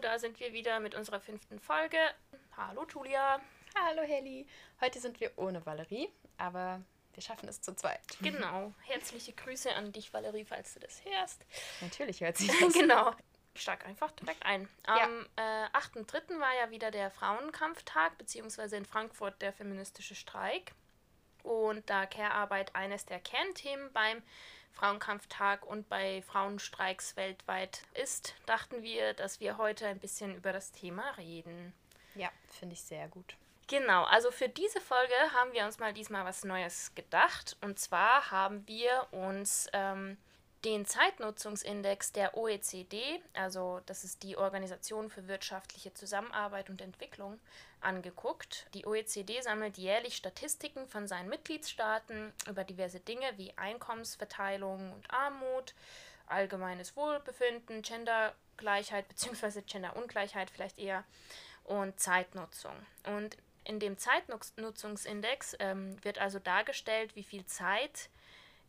da sind wir wieder mit unserer fünften Folge. Hallo Julia. Hallo Heli. Heute sind wir ohne Valerie, aber wir schaffen es zu zweit. Genau. Herzliche Grüße an dich, Valerie, falls du das hörst. Natürlich hört sie das. genau. Ich steig einfach direkt ein. Am ja. äh, 8.3. war ja wieder der Frauenkampftag, beziehungsweise in Frankfurt der feministische Streik. Und da Care-Arbeit eines der Kernthemen beim Frauenkampftag und bei Frauenstreiks weltweit ist, dachten wir, dass wir heute ein bisschen über das Thema reden. Ja, finde ich sehr gut. Genau, also für diese Folge haben wir uns mal diesmal was Neues gedacht. Und zwar haben wir uns ähm, den Zeitnutzungsindex der OECD, also das ist die Organisation für wirtschaftliche Zusammenarbeit und Entwicklung, angeguckt. Die OECD sammelt jährlich Statistiken von seinen Mitgliedstaaten über diverse Dinge wie Einkommensverteilung und Armut, allgemeines Wohlbefinden, Gendergleichheit bzw. Genderungleichheit vielleicht eher und Zeitnutzung. Und in dem Zeitnutzungsindex ähm, wird also dargestellt, wie viel Zeit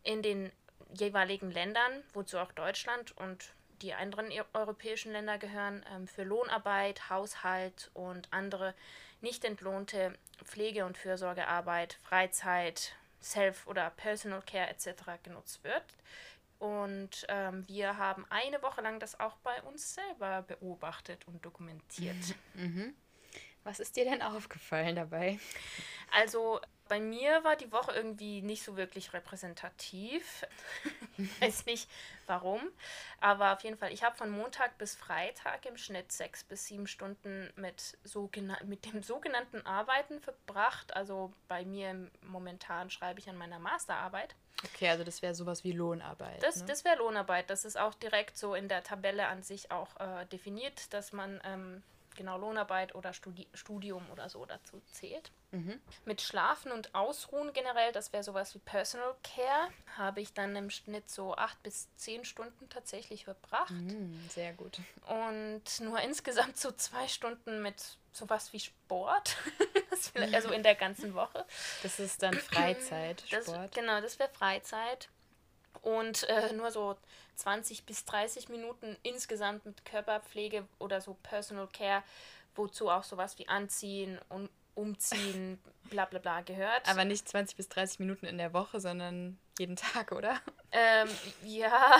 in den jeweiligen Ländern, wozu auch Deutschland und die anderen europäischen Länder gehören, ähm, für Lohnarbeit, Haushalt und andere nicht entlohnte Pflege- und Fürsorgearbeit, Freizeit, Self- oder Personal Care etc. genutzt wird. Und ähm, wir haben eine Woche lang das auch bei uns selber beobachtet und dokumentiert. Mhm. Was ist dir denn aufgefallen dabei? Also bei mir war die Woche irgendwie nicht so wirklich repräsentativ. ich weiß nicht warum. Aber auf jeden Fall, ich habe von Montag bis Freitag im Schnitt sechs bis sieben Stunden mit, mit dem sogenannten Arbeiten verbracht. Also bei mir momentan schreibe ich an meiner Masterarbeit. Okay, also das wäre sowas wie Lohnarbeit. Das, ne? das wäre Lohnarbeit. Das ist auch direkt so in der Tabelle an sich auch äh, definiert, dass man ähm, genau Lohnarbeit oder Studi Studium oder so dazu zählt. Mhm. Mit Schlafen und Ausruhen generell, das wäre sowas wie Personal Care, habe ich dann im Schnitt so acht bis zehn Stunden tatsächlich verbracht. Mhm, sehr gut. Und nur insgesamt so zwei Stunden mit sowas wie Sport. also in der ganzen Woche. Das ist dann Freizeit, Sport. Das, genau, das wäre Freizeit und äh, nur so 20 bis 30 Minuten insgesamt mit Körperpflege oder so Personal Care, wozu auch sowas wie Anziehen und Umziehen, bla bla bla gehört. Aber nicht 20 bis 30 Minuten in der Woche, sondern jeden Tag, oder? Ähm, ja.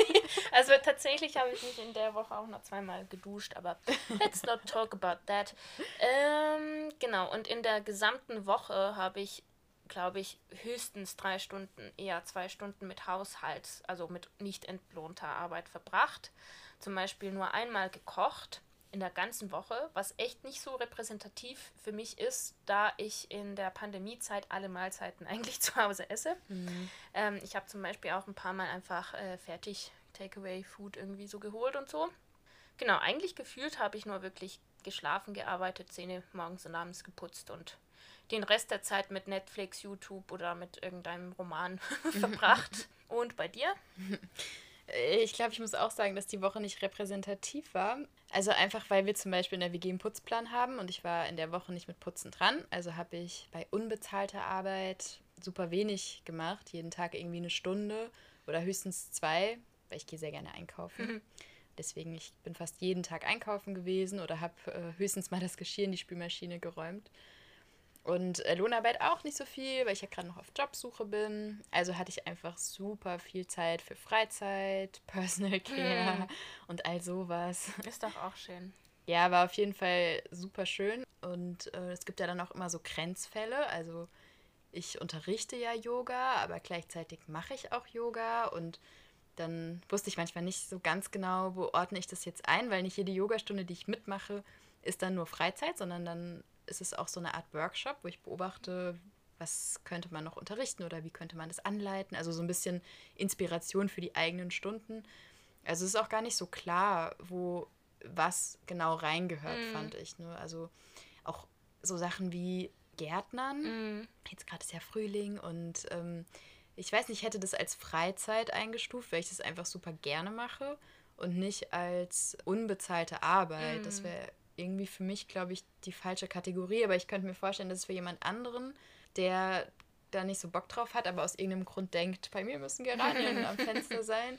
also tatsächlich habe ich mich in der Woche auch noch zweimal geduscht, aber let's not talk about that. Ähm, genau, und in der gesamten Woche habe ich glaube ich, höchstens drei Stunden, eher zwei Stunden mit Haushalt, also mit nicht entlohnter Arbeit verbracht. Zum Beispiel nur einmal gekocht in der ganzen Woche, was echt nicht so repräsentativ für mich ist, da ich in der Pandemiezeit alle Mahlzeiten eigentlich zu Hause esse. Mhm. Ähm, ich habe zum Beispiel auch ein paar Mal einfach äh, fertig Takeaway-Food irgendwie so geholt und so. Genau, eigentlich gefühlt habe ich nur wirklich geschlafen, gearbeitet, Zähne morgens und abends geputzt und den Rest der Zeit mit Netflix, YouTube oder mit irgendeinem Roman verbracht. Und bei dir? Ich glaube, ich muss auch sagen, dass die Woche nicht repräsentativ war. Also einfach, weil wir zum Beispiel in der WG einen Putzplan haben und ich war in der Woche nicht mit Putzen dran. Also habe ich bei unbezahlter Arbeit super wenig gemacht. Jeden Tag irgendwie eine Stunde oder höchstens zwei, weil ich gehe sehr gerne einkaufen. Mhm. Deswegen, ich bin fast jeden Tag einkaufen gewesen oder habe äh, höchstens mal das Geschirr in die Spülmaschine geräumt. Und äh, Lohnarbeit auch nicht so viel, weil ich ja gerade noch auf Jobsuche bin. Also hatte ich einfach super viel Zeit für Freizeit, Personal Care hm. und all sowas. Ist doch auch schön. Ja, war auf jeden Fall super schön. Und äh, es gibt ja dann auch immer so Grenzfälle. Also ich unterrichte ja Yoga, aber gleichzeitig mache ich auch Yoga. Und dann wusste ich manchmal nicht so ganz genau, wo ordne ich das jetzt ein, weil nicht jede Yogastunde, die ich mitmache, ist dann nur Freizeit, sondern dann ist es auch so eine Art Workshop, wo ich beobachte, was könnte man noch unterrichten oder wie könnte man das anleiten. Also so ein bisschen Inspiration für die eigenen Stunden. Also es ist auch gar nicht so klar, wo was genau reingehört, mm. fand ich. Ne? Also auch so Sachen wie Gärtnern. Mm. Jetzt gerade ist ja Frühling und ähm, ich weiß nicht, ich hätte das als Freizeit eingestuft, weil ich das einfach super gerne mache und nicht als unbezahlte Arbeit. Mm. Das wäre irgendwie für mich, glaube ich, die falsche Kategorie, aber ich könnte mir vorstellen, dass es für jemand anderen, der da nicht so Bock drauf hat, aber aus irgendeinem Grund denkt, bei mir müssen Geranien am Fenster sein,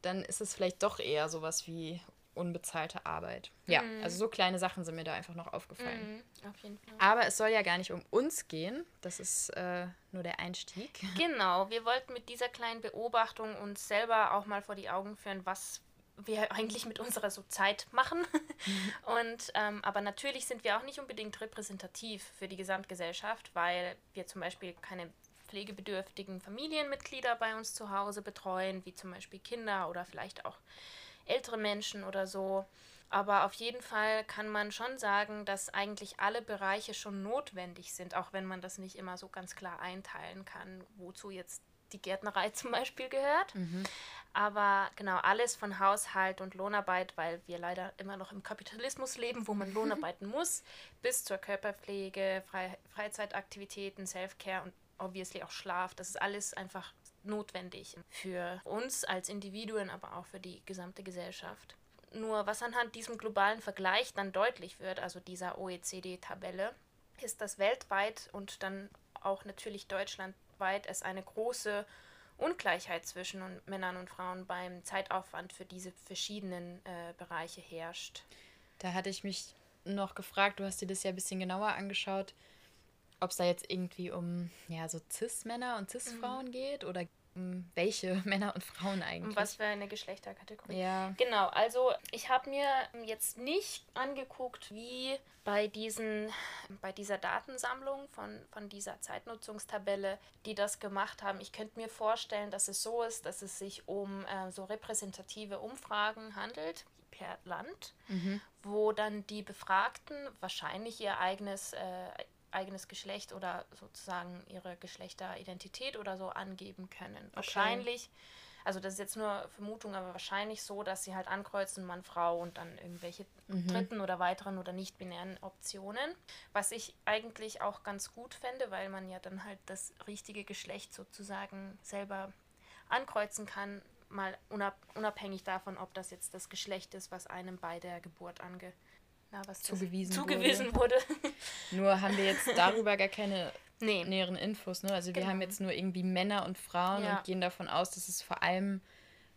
dann ist es vielleicht doch eher sowas wie unbezahlte Arbeit. Ja, mhm. also so kleine Sachen sind mir da einfach noch aufgefallen. Mhm, auf jeden Fall. Aber es soll ja gar nicht um uns gehen. Das ist äh, nur der Einstieg. Genau, wir wollten mit dieser kleinen Beobachtung uns selber auch mal vor die Augen führen, was wir eigentlich mit unserer so Zeit machen. Und ähm, aber natürlich sind wir auch nicht unbedingt repräsentativ für die Gesamtgesellschaft, weil wir zum Beispiel keine pflegebedürftigen Familienmitglieder bei uns zu Hause betreuen, wie zum Beispiel Kinder oder vielleicht auch ältere Menschen oder so. Aber auf jeden Fall kann man schon sagen, dass eigentlich alle Bereiche schon notwendig sind, auch wenn man das nicht immer so ganz klar einteilen kann, wozu jetzt die Gärtnerei zum Beispiel gehört. Mhm. Aber genau alles von Haushalt und Lohnarbeit, weil wir leider immer noch im Kapitalismus leben, wo man Lohnarbeiten muss, bis zur Körperpflege, Fre Freizeitaktivitäten, Self-Care und obviously auch Schlaf. Das ist alles einfach notwendig für uns als Individuen, aber auch für die gesamte Gesellschaft. Nur was anhand diesem globalen Vergleich dann deutlich wird, also dieser OECD-Tabelle, ist, dass weltweit und dann auch natürlich deutschlandweit es eine große Ungleichheit zwischen Männern und Frauen beim Zeitaufwand für diese verschiedenen äh, Bereiche herrscht. Da hatte ich mich noch gefragt, du hast dir das ja ein bisschen genauer angeschaut, ob es da jetzt irgendwie um ja, so Cis-Männer und Cis-Frauen mhm. geht oder welche Männer und Frauen eigentlich. Um was für eine Geschlechterkategorie. Ja. Genau, also ich habe mir jetzt nicht angeguckt, wie bei, diesen, bei dieser Datensammlung von, von dieser Zeitnutzungstabelle, die das gemacht haben. Ich könnte mir vorstellen, dass es so ist, dass es sich um äh, so repräsentative Umfragen handelt per Land, mhm. wo dann die Befragten wahrscheinlich ihr eigenes äh, eigenes Geschlecht oder sozusagen ihre Geschlechteridentität oder so angeben können. Wahrscheinlich, also das ist jetzt nur Vermutung, aber wahrscheinlich so, dass sie halt ankreuzen Mann, Frau und dann irgendwelche mhm. dritten oder weiteren oder nicht-binären Optionen. Was ich eigentlich auch ganz gut fände, weil man ja dann halt das richtige Geschlecht sozusagen selber ankreuzen kann, mal unabhängig davon, ob das jetzt das Geschlecht ist, was einem bei der Geburt ange na, was zugewiesen, zugewiesen wurde. wurde. nur haben wir jetzt darüber gar keine nee. näheren Infos. Ne? Also wir genau. haben jetzt nur irgendwie Männer und Frauen ja. und gehen davon aus, dass es vor allem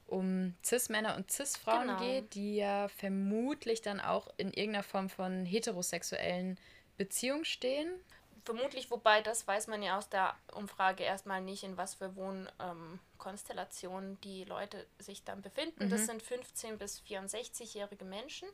um Cis-Männer und Cis-Frauen genau. geht, die ja vermutlich dann auch in irgendeiner Form von heterosexuellen Beziehungen stehen. Vermutlich, wobei das weiß man ja aus der Umfrage erstmal nicht, in was für Wohnkonstellationen ähm, die Leute sich dann befinden. Mhm. Das sind 15- bis 64-jährige Menschen.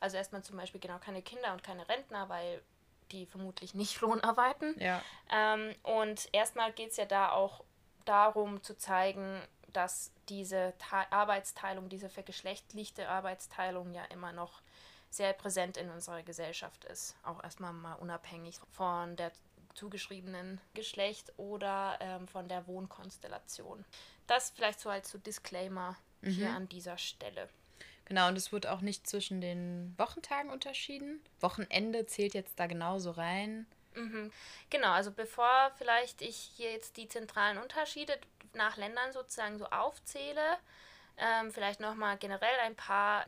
Also erstmal zum Beispiel genau keine Kinder und keine Rentner, weil die vermutlich nicht lohnarbeiten. Ja. Ähm, und erstmal geht es ja da auch darum zu zeigen, dass diese Te Arbeitsteilung, diese vergeschlechtlichte Arbeitsteilung ja immer noch sehr präsent in unserer Gesellschaft ist. Auch erstmal mal unabhängig von der zugeschriebenen Geschlecht oder ähm, von der Wohnkonstellation. Das vielleicht so als so Disclaimer mhm. hier an dieser Stelle. Genau, und es wird auch nicht zwischen den Wochentagen unterschieden. Wochenende zählt jetzt da genauso rein. Mhm. Genau, also bevor vielleicht ich hier jetzt die zentralen Unterschiede nach Ländern sozusagen so aufzähle, ähm, vielleicht nochmal generell ein paar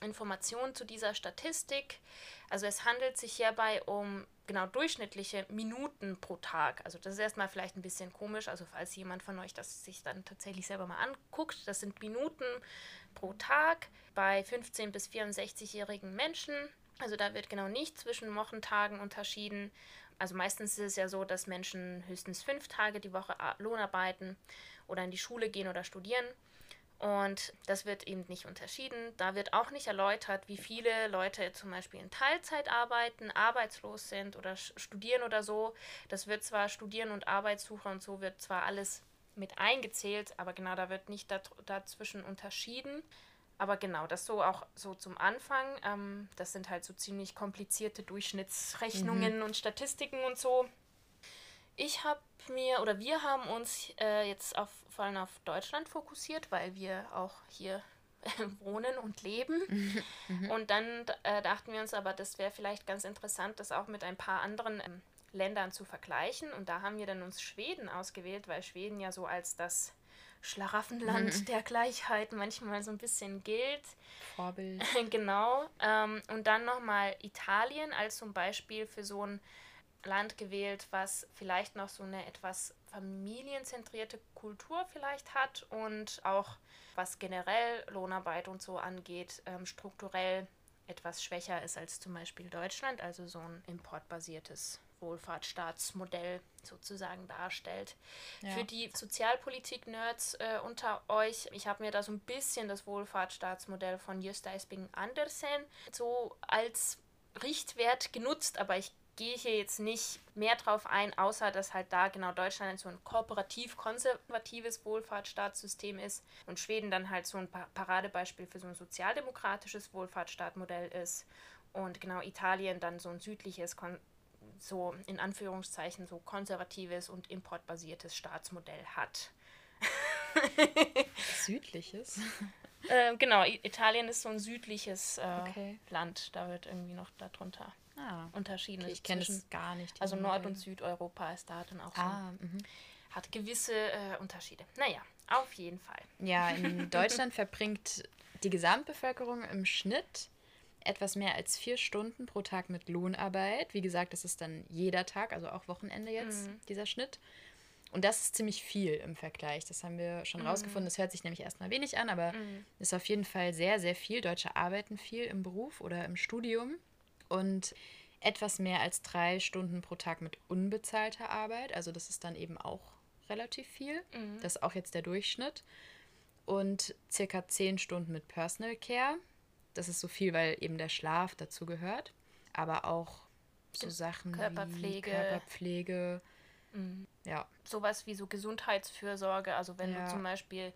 Informationen zu dieser Statistik. Also es handelt sich hierbei um genau durchschnittliche Minuten pro Tag. Also das ist erstmal vielleicht ein bisschen komisch, also falls jemand von euch das sich dann tatsächlich selber mal anguckt, das sind Minuten pro Tag bei 15 bis 64-jährigen Menschen. Also da wird genau nicht zwischen Wochentagen unterschieden. Also meistens ist es ja so, dass Menschen höchstens fünf Tage die Woche Lohnarbeiten oder in die Schule gehen oder studieren. Und das wird eben nicht unterschieden. Da wird auch nicht erläutert, wie viele Leute zum Beispiel in Teilzeit arbeiten, arbeitslos sind oder studieren oder so. Das wird zwar Studieren und Arbeitssuche und so wird zwar alles mit eingezählt, aber genau da wird nicht dazwischen unterschieden. Aber genau, das so auch so zum Anfang. Ähm, das sind halt so ziemlich komplizierte Durchschnittsrechnungen mhm. und Statistiken und so. Ich habe mir oder wir haben uns äh, jetzt auf, vor allem auf Deutschland fokussiert, weil wir auch hier wohnen und leben. Mhm. Und dann äh, dachten wir uns aber, das wäre vielleicht ganz interessant, das auch mit ein paar anderen ähm, Ländern zu vergleichen. Und da haben wir dann uns Schweden ausgewählt, weil Schweden ja so als das Schlaraffenland mhm. der Gleichheit manchmal so ein bisschen gilt. Vorbild. genau. Ähm, und dann nochmal Italien als zum Beispiel für so ein Land gewählt, was vielleicht noch so eine etwas familienzentrierte Kultur vielleicht hat und auch was generell Lohnarbeit und so angeht, ähm, strukturell etwas schwächer ist als zum Beispiel Deutschland, also so ein importbasiertes Wohlfahrtsstaatsmodell sozusagen darstellt. Ja. Für die Sozialpolitik-Nerds äh, unter euch, ich habe mir da so ein bisschen das Wohlfahrtsstaatsmodell von Gösta Esping Andersen so als Richtwert genutzt, aber ich gehe hier jetzt nicht mehr drauf ein, außer dass halt da genau Deutschland so ein kooperativ-konservatives Wohlfahrtsstaatssystem ist und Schweden dann halt so ein Paradebeispiel für so ein sozialdemokratisches Wohlfahrtsstaatmodell ist und genau Italien dann so ein südliches, so in Anführungszeichen so konservatives und importbasiertes Staatsmodell hat. Südliches? Äh, genau, Italien ist so ein südliches äh, okay. Land. Da wird irgendwie noch darunter ah, unterschieden. Okay, ich kenne es gar nicht. Also Nord- und Südeuropa ist da dann auch so. Ah, mhm. hat gewisse äh, Unterschiede. Naja, auf jeden Fall. Ja, in Deutschland verbringt die Gesamtbevölkerung im Schnitt etwas mehr als vier Stunden pro Tag mit Lohnarbeit. Wie gesagt, das ist dann jeder Tag, also auch Wochenende jetzt, mhm. dieser Schnitt. Und das ist ziemlich viel im Vergleich. Das haben wir schon mhm. rausgefunden. Das hört sich nämlich erstmal wenig an, aber mhm. ist auf jeden Fall sehr, sehr viel. Deutsche arbeiten viel im Beruf oder im Studium. Und etwas mehr als drei Stunden pro Tag mit unbezahlter Arbeit. Also das ist dann eben auch relativ viel. Mhm. Das ist auch jetzt der Durchschnitt. Und circa zehn Stunden mit Personal Care. Das ist so viel, weil eben der Schlaf dazu gehört. Aber auch so Sachen Körperpflege. wie Körperpflege, Mhm. Ja. Sowas wie so Gesundheitsfürsorge, also wenn ja. du zum Beispiel,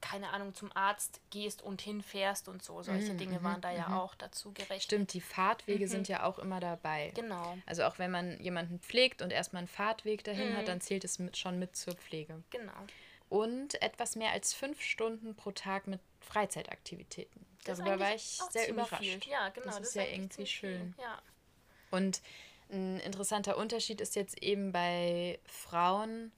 keine Ahnung, zum Arzt gehst und hinfährst und so, solche mhm, Dinge waren da ja mhm. auch dazu gerechnet. Stimmt, die Fahrtwege mhm. sind ja auch immer dabei. Genau. Also auch wenn man jemanden pflegt und erstmal einen Fahrtweg dahin hat, mhm. dann zählt es mit, schon mit zur Pflege. Genau. Und etwas mehr als fünf Stunden pro Tag mit Freizeitaktivitäten. Darüber war ich sehr überrascht. Ja, genau. Das, das ist ja irgendwie schön. Ja. Und ein interessanter Unterschied ist jetzt eben bei Frauen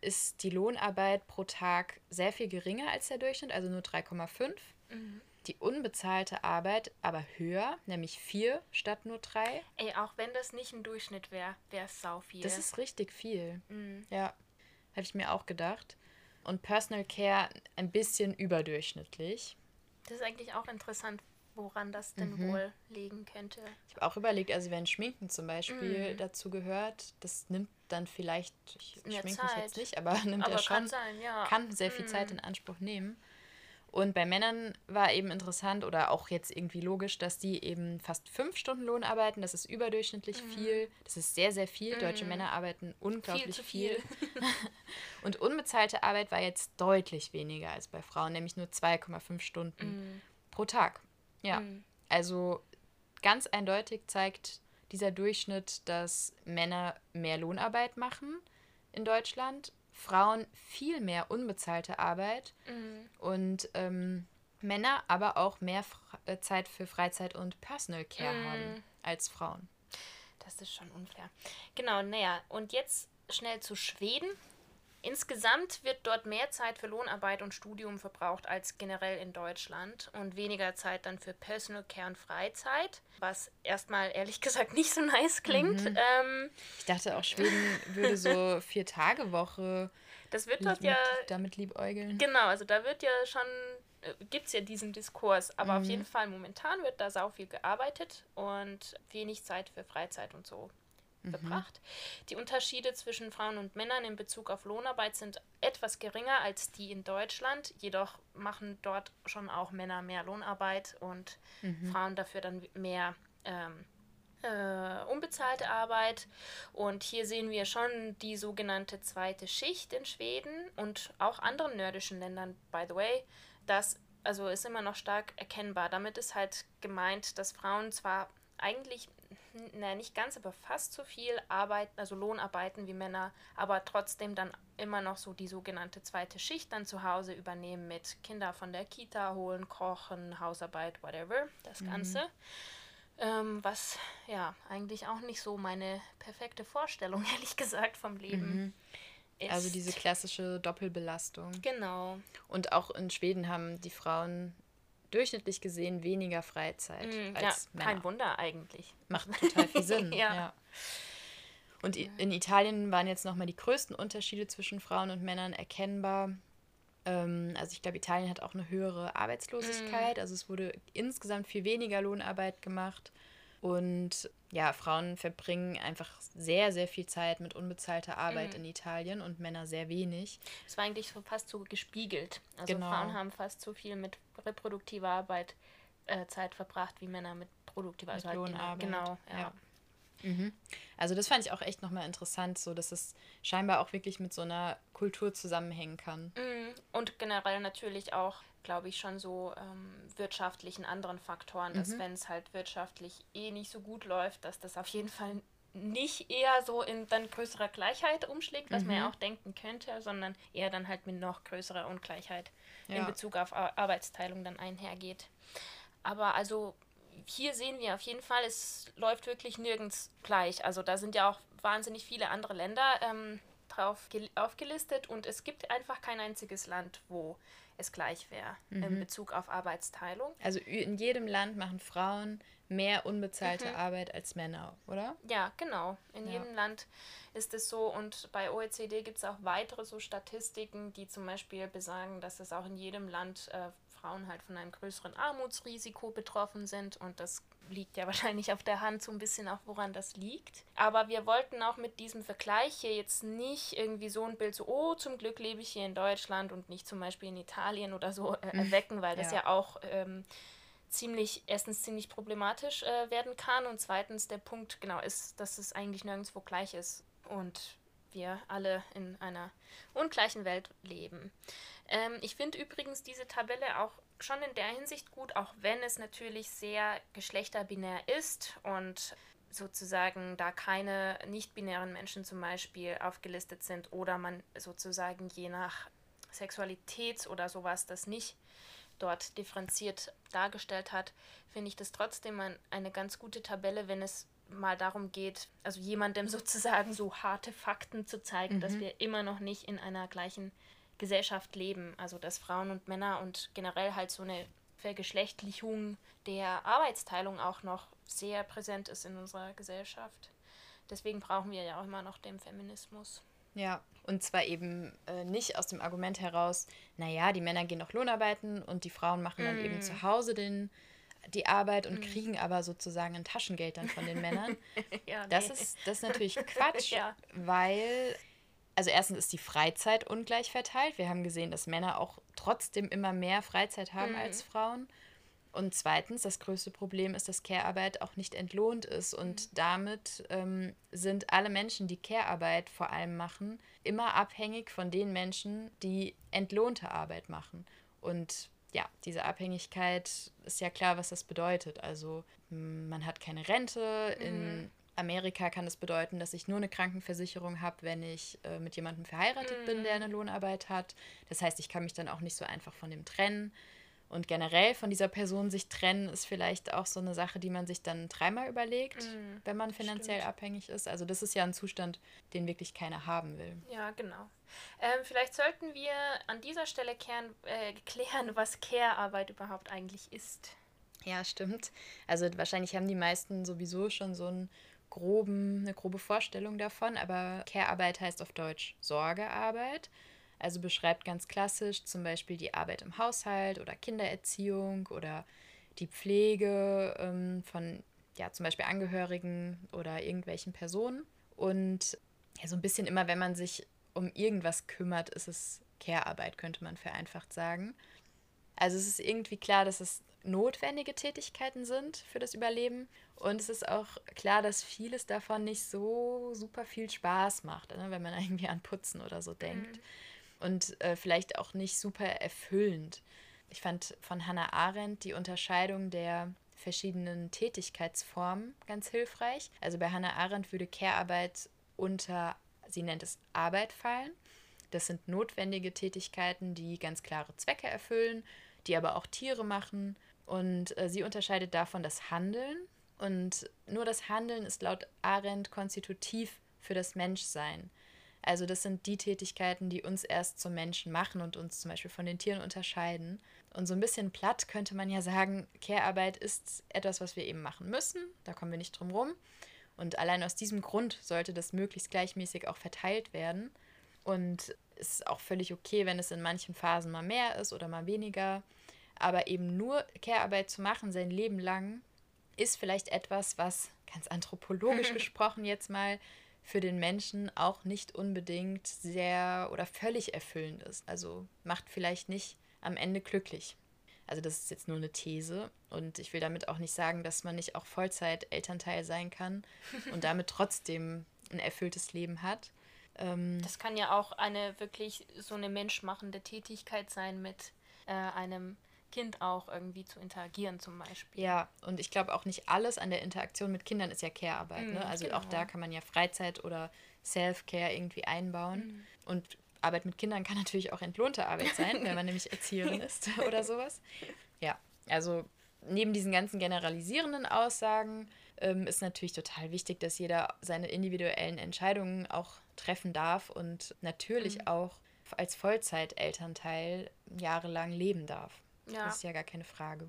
ist die Lohnarbeit pro Tag sehr viel geringer als der Durchschnitt, also nur 3,5. Mhm. Die unbezahlte Arbeit aber höher, nämlich 4 statt nur 3. Ey, auch wenn das nicht ein Durchschnitt wäre, wäre es sau viel. Das ist richtig viel. Mhm. Ja, habe ich mir auch gedacht. Und Personal Care ein bisschen überdurchschnittlich. Das ist eigentlich auch interessant, woran das denn mhm. wohl liegen könnte. Ich habe auch überlegt, also wenn Schminken zum Beispiel mhm. dazu gehört, das nimmt dann vielleicht, ich schminke mich jetzt nicht, aber nimmt aber ja schon, kann, sein, ja. kann sehr viel mhm. Zeit in Anspruch nehmen. Und bei Männern war eben interessant oder auch jetzt irgendwie logisch, dass die eben fast fünf Stunden Lohn arbeiten. Das ist überdurchschnittlich mhm. viel. Das ist sehr, sehr viel. Mhm. Deutsche Männer arbeiten unglaublich viel. viel. und unbezahlte Arbeit war jetzt deutlich weniger als bei Frauen, nämlich nur 2,5 Stunden mhm. pro Tag. Ja, mhm. also ganz eindeutig zeigt dieser Durchschnitt, dass Männer mehr Lohnarbeit machen in Deutschland, Frauen viel mehr unbezahlte Arbeit mhm. und ähm, Männer aber auch mehr Fra äh, Zeit für Freizeit und Personal Care mhm. haben als Frauen. Das ist schon unfair. Genau, naja, und jetzt schnell zu Schweden. Insgesamt wird dort mehr Zeit für Lohnarbeit und Studium verbraucht als generell in Deutschland und weniger Zeit dann für Personal Care und Freizeit, was erstmal ehrlich gesagt nicht so nice klingt. Mhm. Ähm, ich dachte auch, Schweden würde so vier Tage Woche. Das wird dort ja damit liebäugeln. Genau, also da wird ja schon äh, gibt es ja diesen Diskurs, aber mhm. auf jeden Fall momentan wird da sau viel gearbeitet und wenig Zeit für Freizeit und so mhm. gebracht. Die Unterschiede zwischen Frauen und Männern in Bezug auf Lohnarbeit sind etwas geringer als die in Deutschland. Jedoch machen dort schon auch Männer mehr Lohnarbeit und mhm. Frauen dafür dann mehr ähm, äh, unbezahlte Arbeit. Und hier sehen wir schon die sogenannte zweite Schicht in Schweden und auch anderen nordischen Ländern, by the way. Das also ist immer noch stark erkennbar. Damit ist halt gemeint, dass Frauen zwar eigentlich naja, nicht ganz, aber fast so viel arbeiten, also Lohnarbeiten wie Männer, aber trotzdem dann immer noch so die sogenannte zweite Schicht dann zu Hause übernehmen mit Kinder von der Kita holen, kochen, Hausarbeit, whatever, das mhm. Ganze. Ähm, was ja eigentlich auch nicht so meine perfekte Vorstellung, ehrlich gesagt, vom Leben. Mhm. Also diese klassische Doppelbelastung. Genau. Und auch in Schweden haben die Frauen durchschnittlich gesehen weniger Freizeit mm, als ja, Männer. Kein Wunder eigentlich. Macht total viel Sinn. ja. ja. Und in Italien waren jetzt nochmal die größten Unterschiede zwischen Frauen und Männern erkennbar. Ähm, also ich glaube, Italien hat auch eine höhere Arbeitslosigkeit. Mhm. Also es wurde insgesamt viel weniger Lohnarbeit gemacht. Und ja, Frauen verbringen einfach sehr, sehr viel Zeit mit unbezahlter Arbeit mhm. in Italien und Männer sehr wenig. Es war eigentlich so fast so gespiegelt. Also genau. Frauen haben fast so viel mit reproduktiver Arbeit äh, Zeit verbracht wie Männer mit produktiver mit also Lohnarbeit. Genau, ja. ja. Mhm. Also das fand ich auch echt nochmal interessant, so dass es scheinbar auch wirklich mit so einer Kultur zusammenhängen kann. Mhm. Und generell natürlich auch, glaube ich, schon so ähm, wirtschaftlichen anderen Faktoren, dass mhm. wenn es halt wirtschaftlich eh nicht so gut läuft, dass das auf jeden Fall nicht eher so in dann größerer Gleichheit umschlägt, was mhm. man ja mhm. auch denken könnte, sondern eher dann halt mit noch größerer Ungleichheit ja. in Bezug auf Arbeitsteilung dann einhergeht. Aber also hier sehen wir auf jeden Fall, es läuft wirklich nirgends gleich. Also da sind ja auch wahnsinnig viele andere Länder ähm, drauf aufgelistet und es gibt einfach kein einziges Land, wo es gleich wäre mhm. in Bezug auf Arbeitsteilung. Also in jedem Land machen Frauen mehr unbezahlte mhm. Arbeit als Männer, oder? Ja, genau. In ja. jedem Land ist es so. Und bei OECD gibt es auch weitere so Statistiken, die zum Beispiel besagen, dass es auch in jedem Land äh, Frauen halt von einem größeren Armutsrisiko betroffen sind und das liegt ja wahrscheinlich auf der Hand so ein bisschen auch, woran das liegt. Aber wir wollten auch mit diesem Vergleich hier jetzt nicht irgendwie so ein Bild so, oh, zum Glück lebe ich hier in Deutschland und nicht zum Beispiel in Italien oder so äh, mhm. erwecken, weil das ja, ja auch ähm, ziemlich, erstens ziemlich problematisch äh, werden kann und zweitens der Punkt genau ist, dass es eigentlich nirgendwo gleich ist und wir alle in einer ungleichen Welt leben. Ähm, ich finde übrigens diese Tabelle auch schon in der Hinsicht gut, auch wenn es natürlich sehr geschlechterbinär ist und sozusagen da keine nicht-binären Menschen zum Beispiel aufgelistet sind oder man sozusagen je nach Sexualität oder sowas das nicht dort differenziert dargestellt hat, finde ich das trotzdem eine ganz gute Tabelle, wenn es mal darum geht, also jemandem sozusagen so harte Fakten zu zeigen, mhm. dass wir immer noch nicht in einer gleichen Gesellschaft leben. Also dass Frauen und Männer und generell halt so eine Vergeschlechtlichung der Arbeitsteilung auch noch sehr präsent ist in unserer Gesellschaft. Deswegen brauchen wir ja auch immer noch den Feminismus. Ja, und zwar eben äh, nicht aus dem Argument heraus, naja, die Männer gehen noch Lohnarbeiten und die Frauen machen dann mm. eben zu Hause den, die Arbeit und mm. kriegen aber sozusagen ein Taschengeld dann von den Männern. ja, nee. das, ist, das ist natürlich Quatsch, ja. weil also erstens ist die Freizeit ungleich verteilt. Wir haben gesehen, dass Männer auch trotzdem immer mehr Freizeit haben mhm. als Frauen. Und zweitens, das größte Problem ist, dass Care-Arbeit auch nicht entlohnt ist. Und mhm. damit ähm, sind alle Menschen, die Care-Arbeit vor allem machen, immer abhängig von den Menschen, die entlohnte Arbeit machen. Und ja, diese Abhängigkeit ist ja klar, was das bedeutet. Also man hat keine Rente, in mhm. Amerika kann es das bedeuten, dass ich nur eine Krankenversicherung habe, wenn ich äh, mit jemandem verheiratet mm. bin, der mhm. eine Lohnarbeit hat. Das heißt, ich kann mich dann auch nicht so einfach von dem trennen. Und generell von dieser Person sich trennen ist vielleicht auch so eine Sache, die man sich dann dreimal überlegt, mm, wenn man finanziell stimmt. abhängig ist. Also das ist ja ein Zustand, den wirklich keiner haben will. Ja, genau. Ähm, vielleicht sollten wir an dieser Stelle klären, äh, klären, was Care-Arbeit überhaupt eigentlich ist. Ja, stimmt. Also wahrscheinlich haben die meisten sowieso schon so ein groben, eine grobe Vorstellung davon, aber Care-Arbeit heißt auf Deutsch Sorgearbeit. Also beschreibt ganz klassisch zum Beispiel die Arbeit im Haushalt oder Kindererziehung oder die Pflege ähm, von ja, zum Beispiel Angehörigen oder irgendwelchen Personen. Und ja, so ein bisschen immer, wenn man sich um irgendwas kümmert, ist es Care-Arbeit, könnte man vereinfacht sagen. Also es ist irgendwie klar, dass es notwendige Tätigkeiten sind für das Überleben. Und es ist auch klar, dass vieles davon nicht so super viel Spaß macht, ne, wenn man irgendwie an Putzen oder so denkt. Mhm. Und äh, vielleicht auch nicht super erfüllend. Ich fand von Hannah Arendt die Unterscheidung der verschiedenen Tätigkeitsformen ganz hilfreich. Also bei Hannah Arendt würde Care-Arbeit unter, sie nennt es Arbeit fallen. Das sind notwendige Tätigkeiten, die ganz klare Zwecke erfüllen, die aber auch Tiere machen und äh, sie unterscheidet davon das Handeln. Und nur das Handeln ist laut Arendt konstitutiv für das Menschsein. Also das sind die Tätigkeiten, die uns erst zum Menschen machen und uns zum Beispiel von den Tieren unterscheiden. Und so ein bisschen platt könnte man ja sagen, Care-Arbeit ist etwas, was wir eben machen müssen. Da kommen wir nicht drum rum. Und allein aus diesem Grund sollte das möglichst gleichmäßig auch verteilt werden. Und es ist auch völlig okay, wenn es in manchen Phasen mal mehr ist oder mal weniger. Aber eben nur Care-Arbeit zu machen, sein Leben lang, ist vielleicht etwas, was ganz anthropologisch gesprochen jetzt mal für den Menschen auch nicht unbedingt sehr oder völlig erfüllend ist. Also macht vielleicht nicht am Ende glücklich. Also das ist jetzt nur eine These und ich will damit auch nicht sagen, dass man nicht auch Vollzeit-Elternteil sein kann und damit trotzdem ein erfülltes Leben hat. Ähm, das kann ja auch eine wirklich so eine menschmachende Tätigkeit sein mit äh, einem Kind auch irgendwie zu interagieren zum Beispiel. Ja, und ich glaube auch nicht alles an der Interaktion mit Kindern ist ja Care-Arbeit. Mm, ne? Also genau. auch da kann man ja Freizeit oder Self-Care irgendwie einbauen. Mm. Und Arbeit mit Kindern kann natürlich auch entlohnte Arbeit sein, wenn man nämlich Erzieherin ist oder sowas. Ja, also neben diesen ganzen generalisierenden Aussagen ähm, ist natürlich total wichtig, dass jeder seine individuellen Entscheidungen auch treffen darf und natürlich mhm. auch als Vollzeitelternteil jahrelang leben darf. Ja. Das ist ja gar keine Frage.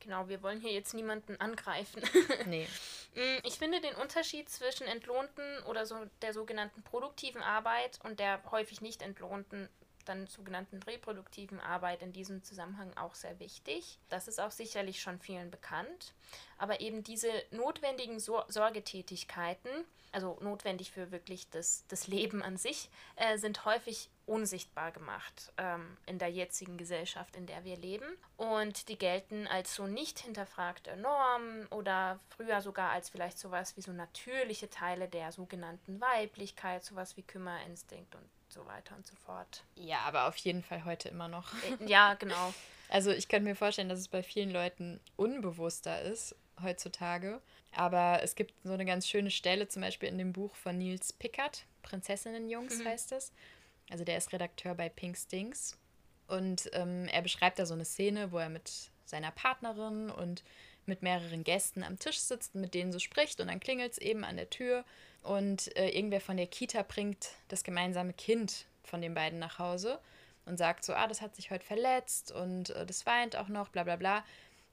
Genau, wir wollen hier jetzt niemanden angreifen. Nee. Mm, ich finde den Unterschied zwischen entlohnten oder so der sogenannten produktiven Arbeit und der häufig nicht entlohnten dann sogenannten reproduktiven Arbeit in diesem Zusammenhang auch sehr wichtig. Das ist auch sicherlich schon vielen bekannt. Aber eben diese notwendigen Sor Sorgetätigkeiten, also notwendig für wirklich das, das Leben an sich, äh, sind häufig unsichtbar gemacht ähm, in der jetzigen Gesellschaft, in der wir leben. Und die gelten als so nicht hinterfragte Norm oder früher sogar als vielleicht sowas wie so natürliche Teile der sogenannten Weiblichkeit, sowas wie Kümmerinstinkt und so weiter und so fort. Ja, aber auf jeden Fall heute immer noch. Äh, ja, genau. Also ich könnte mir vorstellen, dass es bei vielen Leuten unbewusster ist heutzutage. Aber es gibt so eine ganz schöne Stelle, zum Beispiel in dem Buch von Nils Pickard, Prinzessinnenjungs mhm. heißt es. Also der ist Redakteur bei Pink Stinks. Und ähm, er beschreibt da so eine Szene, wo er mit seiner Partnerin und mit mehreren Gästen am Tisch sitzt und mit denen so spricht und dann klingelt es eben an der Tür und äh, irgendwer von der Kita bringt das gemeinsame Kind von den beiden nach Hause und sagt so, ah, das hat sich heute verletzt und äh, das weint auch noch, bla bla bla.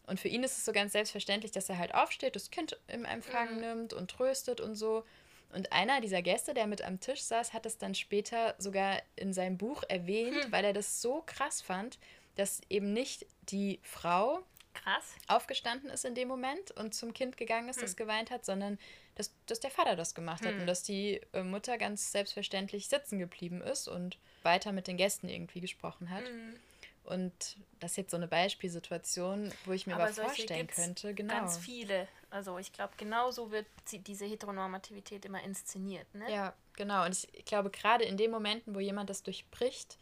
Und für ihn ist es so ganz selbstverständlich, dass er halt aufsteht, das Kind im Empfang mhm. nimmt und tröstet und so. Und einer dieser Gäste, der mit am Tisch saß, hat es dann später sogar in seinem Buch erwähnt, hm. weil er das so krass fand, dass eben nicht die Frau krass. aufgestanden ist in dem Moment und zum Kind gegangen ist, hm. das geweint hat, sondern dass, dass der Vater das gemacht hat hm. und dass die äh, Mutter ganz selbstverständlich sitzen geblieben ist und weiter mit den Gästen irgendwie gesprochen hat. Hm. Und das ist jetzt so eine Beispielsituation, wo ich mir aber, aber vorstellen könnte, genau. Ganz viele. Also ich glaube, genauso wird diese Heteronormativität immer inszeniert. Ne? Ja, genau. Und ich glaube, gerade in den Momenten, wo jemand das durchbricht,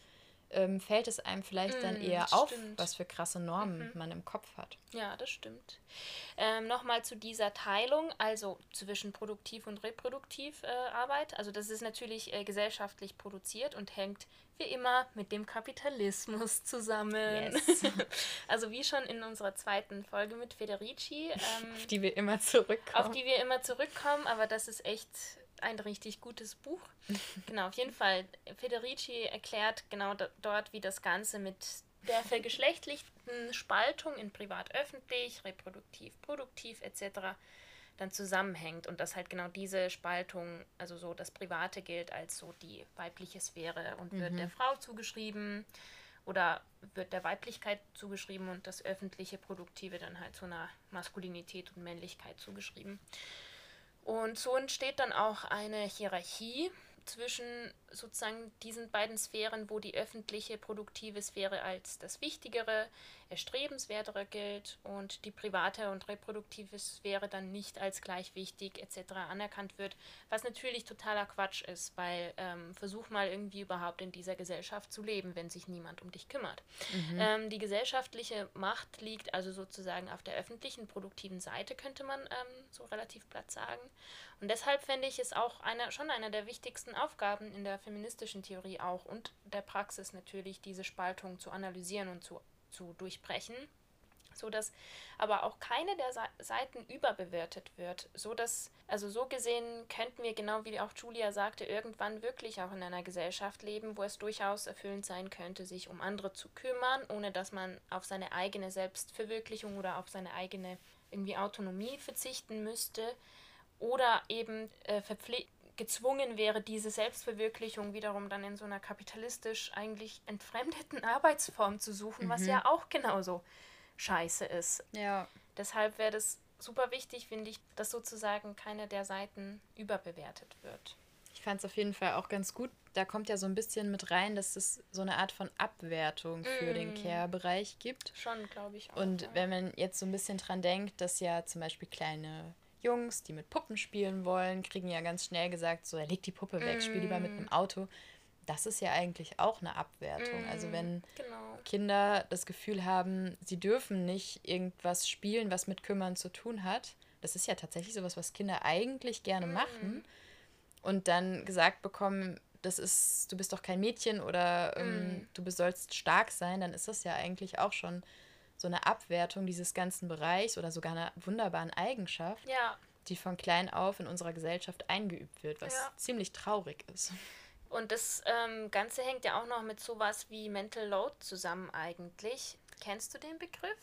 ähm, fällt es einem vielleicht mm, dann eher auf, stimmt. was für krasse Normen mhm. man im Kopf hat. Ja, das stimmt. Ähm, Nochmal zu dieser Teilung, also zwischen produktiv und reproduktiv äh, Arbeit. Also das ist natürlich äh, gesellschaftlich produziert und hängt wie immer mit dem Kapitalismus zusammen. Yes. also wie schon in unserer zweiten Folge mit Federici. Ähm, auf die wir immer zurückkommen. Auf die wir immer zurückkommen, aber das ist echt ein richtig gutes Buch. genau, auf jeden Fall. Federici erklärt genau dort, wie das Ganze mit der vergeschlechtlichten Spaltung in privat-öffentlich, reproduktiv-produktiv etc. dann zusammenhängt und dass halt genau diese Spaltung, also so das Private gilt als so die weibliche Sphäre und mhm. wird der Frau zugeschrieben oder wird der Weiblichkeit zugeschrieben und das öffentliche Produktive dann halt so einer Maskulinität und Männlichkeit zugeschrieben. Und so entsteht dann auch eine Hierarchie zwischen sozusagen diesen beiden Sphären, wo die öffentliche produktive Sphäre als das Wichtigere, erstrebenswertere gilt und die private und reproduktive Sphäre dann nicht als gleich wichtig etc. anerkannt wird, was natürlich totaler Quatsch ist, weil ähm, versuch mal irgendwie überhaupt in dieser Gesellschaft zu leben, wenn sich niemand um dich kümmert. Mhm. Ähm, die gesellschaftliche Macht liegt also sozusagen auf der öffentlichen produktiven Seite, könnte man ähm, so relativ platt sagen. Und deshalb fände ich es auch eine, schon eine der wichtigsten Aufgaben in der feministischen Theorie auch und der Praxis natürlich, diese Spaltung zu analysieren und zu, zu durchbrechen, so dass aber auch keine der Seiten überbewertet wird, so dass also so gesehen könnten wir genau wie auch Julia sagte irgendwann wirklich auch in einer Gesellschaft leben, wo es durchaus erfüllend sein könnte, sich um andere zu kümmern, ohne dass man auf seine eigene Selbstverwirklichung oder auf seine eigene irgendwie Autonomie verzichten müsste oder eben äh, gezwungen wäre, diese Selbstverwirklichung wiederum dann in so einer kapitalistisch eigentlich entfremdeten Arbeitsform zu suchen, mhm. was ja auch genauso scheiße ist. Ja. Deshalb wäre das super wichtig, finde ich, dass sozusagen keine der Seiten überbewertet wird. Ich fand es auf jeden Fall auch ganz gut. Da kommt ja so ein bisschen mit rein, dass es so eine Art von Abwertung für mm. den Care-Bereich gibt. Schon, glaube ich auch. Und ja. wenn man jetzt so ein bisschen dran denkt, dass ja zum Beispiel kleine Jungs, die mit Puppen spielen wollen, kriegen ja ganz schnell gesagt, so, er legt die Puppe weg, mm. spiel lieber mit mm. einem Auto. Das ist ja eigentlich auch eine Abwertung. Mm. Also wenn genau. Kinder das Gefühl haben, sie dürfen nicht irgendwas spielen, was mit Kümmern zu tun hat, das ist ja tatsächlich sowas, was Kinder eigentlich gerne mm. machen, und dann gesagt bekommen, das ist, du bist doch kein Mädchen oder ähm, mm. du sollst stark sein, dann ist das ja eigentlich auch schon so eine Abwertung dieses ganzen Bereichs oder sogar einer wunderbaren Eigenschaft, ja. die von klein auf in unserer Gesellschaft eingeübt wird, was ja. ziemlich traurig ist. Und das ähm, Ganze hängt ja auch noch mit sowas wie Mental Load zusammen eigentlich. Kennst du den Begriff?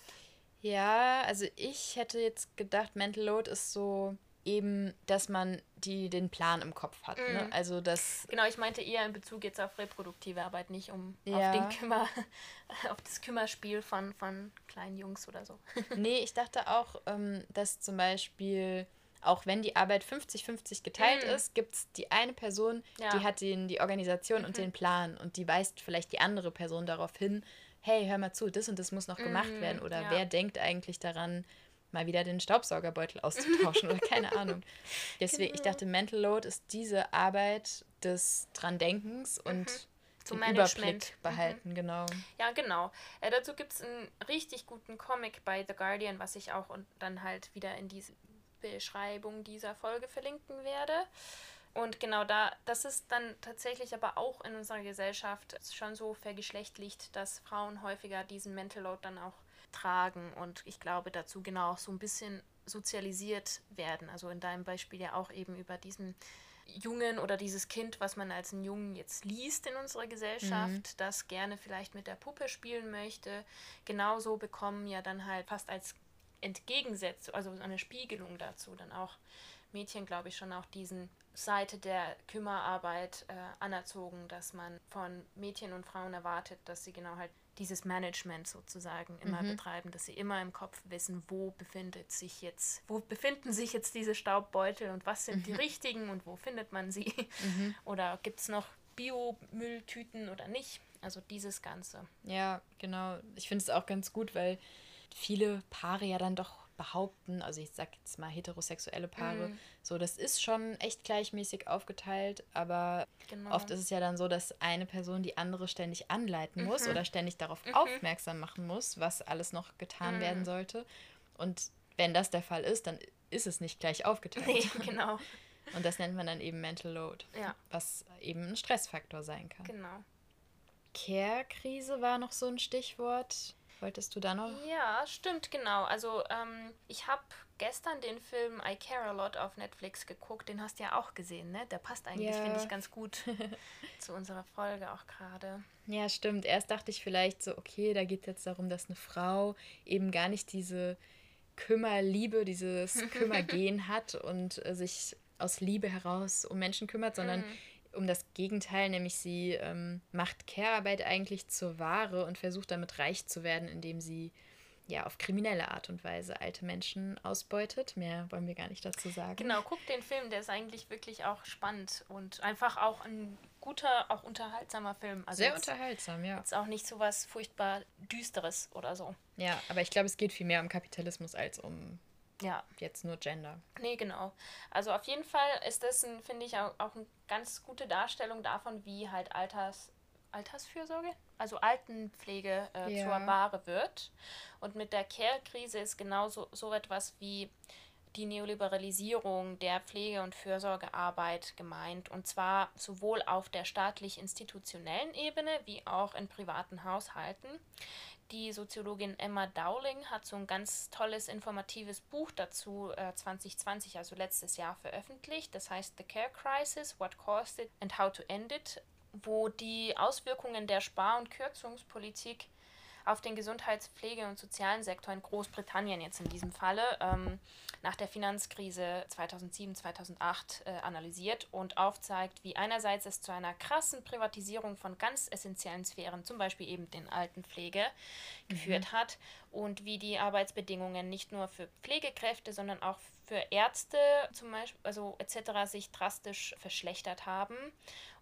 Ja, also ich hätte jetzt gedacht, Mental Load ist so eben, dass man die den Plan im Kopf hat. Mm. Ne? Also das. Genau, ich meinte eher in Bezug jetzt auf reproduktive Arbeit, nicht um ja. auf den Kümmer, auf das Kümmerspiel von, von kleinen Jungs oder so. nee, ich dachte auch, ähm, dass zum Beispiel auch wenn die Arbeit 50-50 geteilt mm. ist, gibt es die eine Person, ja. die hat den, die Organisation mhm. und den Plan und die weist vielleicht die andere Person darauf hin, hey, hör mal zu, das und das muss noch mm. gemacht werden oder ja. wer denkt eigentlich daran, mal wieder den Staubsaugerbeutel auszutauschen oder keine Ahnung. Deswegen, genau. ich dachte, Mental Load ist diese Arbeit des Dran-Denkens und mhm. Zum Überblick behalten, mhm. genau. Ja, genau. Äh, dazu gibt es einen richtig guten Comic bei The Guardian, was ich auch und dann halt wieder in diese Beschreibung dieser Folge verlinken werde. Und genau da, das ist dann tatsächlich aber auch in unserer Gesellschaft schon so vergeschlechtlicht, dass Frauen häufiger diesen Mental Load dann auch tragen und ich glaube dazu genau auch so ein bisschen sozialisiert werden. Also in deinem Beispiel ja auch eben über diesen Jungen oder dieses Kind, was man als einen Jungen jetzt liest in unserer Gesellschaft, mhm. das gerne vielleicht mit der Puppe spielen möchte. Genauso bekommen ja dann halt fast als Entgegensetzung, also eine Spiegelung dazu, dann auch Mädchen, glaube ich, schon auch diesen Seite der Kümmerarbeit äh, anerzogen, dass man von Mädchen und Frauen erwartet, dass sie genau halt dieses Management sozusagen immer mhm. betreiben, dass sie immer im Kopf wissen, wo befindet sich jetzt, wo befinden sich jetzt diese Staubbeutel und was sind mhm. die richtigen und wo findet man sie? Mhm. Oder gibt es noch Biomülltüten oder nicht? Also dieses Ganze. Ja, genau. Ich finde es auch ganz gut, weil viele Paare ja dann doch behaupten, also ich sag jetzt mal heterosexuelle Paare, mm. so das ist schon echt gleichmäßig aufgeteilt, aber genau. oft ist es ja dann so, dass eine Person die andere ständig anleiten muss mhm. oder ständig darauf mhm. aufmerksam machen muss, was alles noch getan mm. werden sollte. Und wenn das der Fall ist, dann ist es nicht gleich aufgeteilt. Nee, genau. Und das nennt man dann eben Mental Load, ja. was eben ein Stressfaktor sein kann. Genau. Care-Krise war noch so ein Stichwort. Wolltest du da noch? Ja, stimmt, genau. Also ähm, ich habe gestern den Film I Care a Lot auf Netflix geguckt. Den hast du ja auch gesehen, ne? Der passt eigentlich, ja. finde ich, ganz gut zu unserer Folge auch gerade. Ja, stimmt. Erst dachte ich vielleicht so, okay, da geht es jetzt darum, dass eine Frau eben gar nicht diese Kümmerliebe, dieses Kümmergehen hat und äh, sich aus Liebe heraus um Menschen kümmert, sondern mhm um das Gegenteil, nämlich sie ähm, macht Care-Arbeit eigentlich zur Ware und versucht damit reich zu werden, indem sie ja auf kriminelle Art und Weise alte Menschen ausbeutet. Mehr wollen wir gar nicht dazu sagen. Genau, guck den Film, der ist eigentlich wirklich auch spannend und einfach auch ein guter, auch unterhaltsamer Film. Also Sehr jetzt, unterhaltsam, ja. Ist auch nicht so was furchtbar Düsteres oder so. Ja, aber ich glaube, es geht viel mehr um Kapitalismus als um ja. Jetzt nur Gender. Nee, genau. Also auf jeden Fall ist das, finde ich, auch, auch eine ganz gute Darstellung davon, wie halt Alters, Altersfürsorge, also Altenpflege äh, ja. zur Ware wird. Und mit der Care-Krise ist genauso so etwas wie die Neoliberalisierung der Pflege- und Fürsorgearbeit gemeint. Und zwar sowohl auf der staatlich-institutionellen Ebene wie auch in privaten Haushalten. Die Soziologin Emma Dowling hat so ein ganz tolles informatives Buch dazu äh, 2020, also letztes Jahr, veröffentlicht. Das heißt The Care Crisis, What Caused It and How to End It, wo die Auswirkungen der Spar- und Kürzungspolitik auf den Gesundheits-, Pflege- und sozialen Sektor in Großbritannien jetzt in diesem Falle ähm, nach der Finanzkrise 2007, 2008 äh, analysiert und aufzeigt, wie einerseits es zu einer krassen Privatisierung von ganz essentiellen Sphären, zum Beispiel eben den Altenpflege, mhm. geführt hat und wie die Arbeitsbedingungen nicht nur für Pflegekräfte, sondern auch für Ärzte zum Beispiel, also etc. sich drastisch verschlechtert haben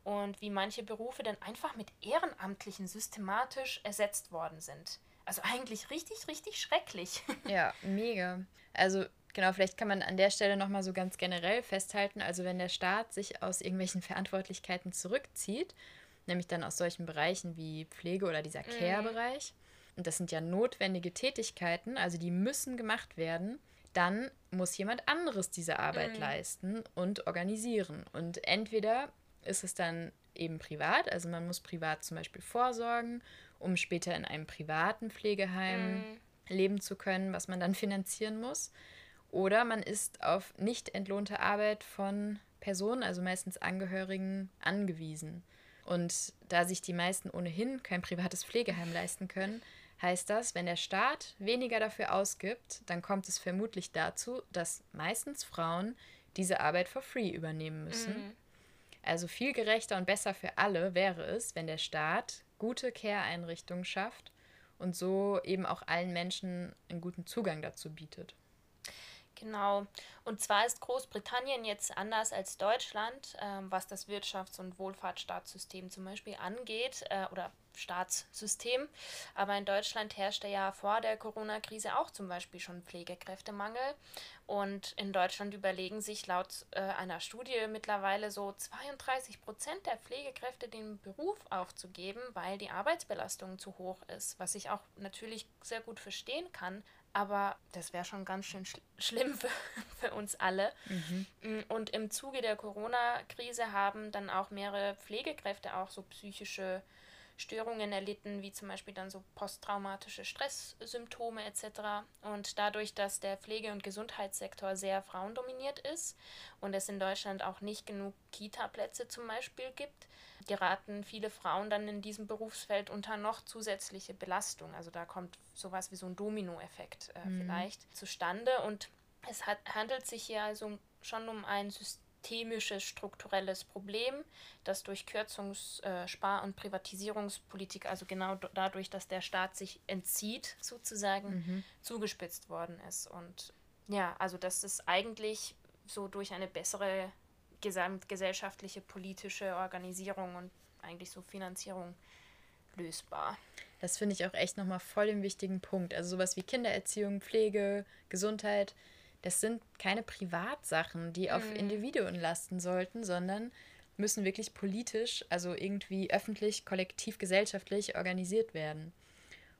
und wie manche Berufe dann einfach mit Ehrenamtlichen systematisch ersetzt worden sind. Also eigentlich richtig, richtig schrecklich. Ja, mega. Also genau, vielleicht kann man an der Stelle nochmal so ganz generell festhalten, also wenn der Staat sich aus irgendwelchen Verantwortlichkeiten zurückzieht, nämlich dann aus solchen Bereichen wie Pflege oder dieser mhm. Care-Bereich, und das sind ja notwendige Tätigkeiten, also die müssen gemacht werden, dann muss jemand anderes diese Arbeit mhm. leisten und organisieren. Und entweder ist es dann eben privat. Also man muss privat zum Beispiel vorsorgen, um später in einem privaten Pflegeheim mhm. leben zu können, was man dann finanzieren muss. Oder man ist auf nicht entlohnte Arbeit von Personen, also meistens Angehörigen, angewiesen. Und da sich die meisten ohnehin kein privates Pflegeheim leisten können, heißt das, wenn der Staat weniger dafür ausgibt, dann kommt es vermutlich dazu, dass meistens Frauen diese Arbeit for free übernehmen müssen. Mhm. Also viel gerechter und besser für alle wäre es, wenn der Staat gute Care-Einrichtungen schafft und so eben auch allen Menschen einen guten Zugang dazu bietet. Genau. Und zwar ist Großbritannien jetzt anders als Deutschland, ähm, was das Wirtschafts- und Wohlfahrtsstaatssystem zum Beispiel angeht, äh, oder Staatssystem. Aber in Deutschland herrschte ja vor der Corona-Krise auch zum Beispiel schon Pflegekräftemangel. Und in Deutschland überlegen sich laut äh, einer Studie mittlerweile so 32 Prozent der Pflegekräfte den Beruf aufzugeben, weil die Arbeitsbelastung zu hoch ist, was ich auch natürlich sehr gut verstehen kann. Aber das wäre schon ganz schön schl schlimm für, für uns alle. Mhm. Mm, und im Zuge der Corona-Krise haben dann auch mehrere Pflegekräfte auch so psychische Störungen erlitten, wie zum Beispiel dann so posttraumatische Stresssymptome etc. Und dadurch, dass der Pflege- und Gesundheitssektor sehr frauendominiert ist und es in Deutschland auch nicht genug Kita-Plätze zum Beispiel gibt, geraten viele Frauen dann in diesem Berufsfeld unter noch zusätzliche Belastung. Also da kommt sowas wie so ein Dominoeffekt äh, mhm. vielleicht zustande. Und es hat, handelt sich hier also schon um ein systemisches, strukturelles Problem, das durch Kürzungs-, äh, Spar- und Privatisierungspolitik, also genau dadurch, dass der Staat sich entzieht, sozusagen, mhm. zugespitzt worden ist. Und ja, also das ist eigentlich so durch eine bessere gesamtgesellschaftliche politische Organisierung und eigentlich so Finanzierung lösbar. Das finde ich auch echt nochmal voll den wichtigen Punkt. Also sowas wie Kindererziehung, Pflege, Gesundheit, das sind keine Privatsachen, die auf mhm. Individuen lasten sollten, sondern müssen wirklich politisch, also irgendwie öffentlich, kollektiv, gesellschaftlich organisiert werden.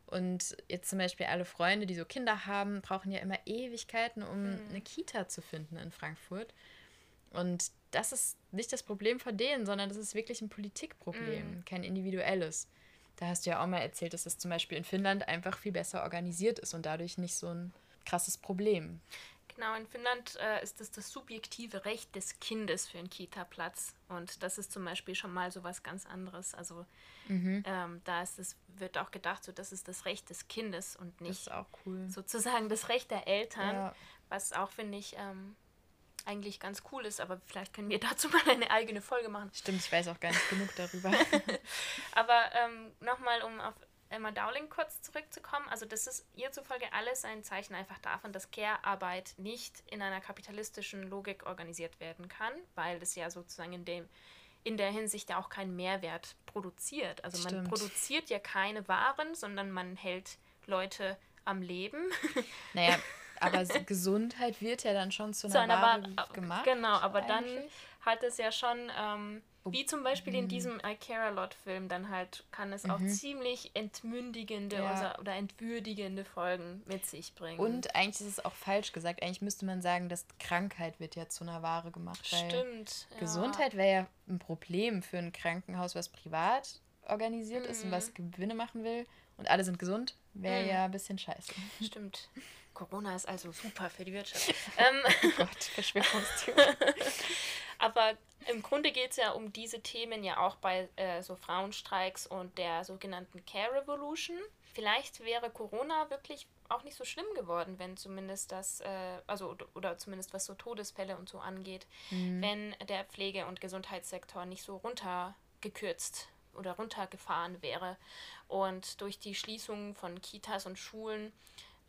Und jetzt zum Beispiel alle Freunde, die so Kinder haben, brauchen ja immer Ewigkeiten, um mhm. eine Kita zu finden in Frankfurt. Und das ist nicht das Problem von denen, sondern das ist wirklich ein Politikproblem, mm. kein individuelles. Da hast du ja auch mal erzählt, dass das zum Beispiel in Finnland einfach viel besser organisiert ist und dadurch nicht so ein krasses Problem. Genau, in Finnland äh, ist es das subjektive Recht des Kindes für einen Kita-Platz. Und das ist zum Beispiel schon mal so was ganz anderes. Also mhm. ähm, da ist es, wird auch gedacht, so das ist das Recht des Kindes und nicht das cool. sozusagen das Recht der Eltern. Ja. Was auch, finde ich, ähm, eigentlich ganz cool ist, aber vielleicht können wir dazu mal eine eigene Folge machen. Stimmt, ich weiß auch gar nicht genug darüber. aber ähm, nochmal, um auf Emma Dowling kurz zurückzukommen, also das ist ihr zufolge alles ein Zeichen einfach davon, dass Care-Arbeit nicht in einer kapitalistischen Logik organisiert werden kann, weil das ja sozusagen in dem in der Hinsicht ja auch keinen Mehrwert produziert. Also Stimmt. man produziert ja keine Waren, sondern man hält Leute am Leben. Naja, aber Gesundheit wird ja dann schon zu einer, zu einer Ware Ware gemacht. Genau, aber eigentlich. dann hat es ja schon, ähm, wie zum Beispiel in mhm. diesem I Care a Lot Film, dann halt kann es auch mhm. ziemlich entmündigende ja. oder entwürdigende Folgen mit sich bringen. Und eigentlich ist es auch falsch gesagt. Eigentlich müsste man sagen, dass Krankheit wird ja zu einer Ware gemacht. Stimmt. Ja. Gesundheit wäre ja ein Problem für ein Krankenhaus, was privat organisiert mhm. ist und was mhm. Gewinne machen will. Und alle sind gesund, wäre mhm. ja ein bisschen scheiße. Stimmt. Corona ist also super für die Wirtschaft. ähm, oh Gott, Verschwörungstheorie. Aber im Grunde geht es ja um diese Themen ja auch bei äh, so Frauenstreiks und der sogenannten Care Revolution. Vielleicht wäre Corona wirklich auch nicht so schlimm geworden, wenn zumindest das, äh, also oder zumindest was so Todesfälle und so angeht, mhm. wenn der Pflege- und Gesundheitssektor nicht so runtergekürzt oder runtergefahren wäre. Und durch die Schließung von Kitas und Schulen,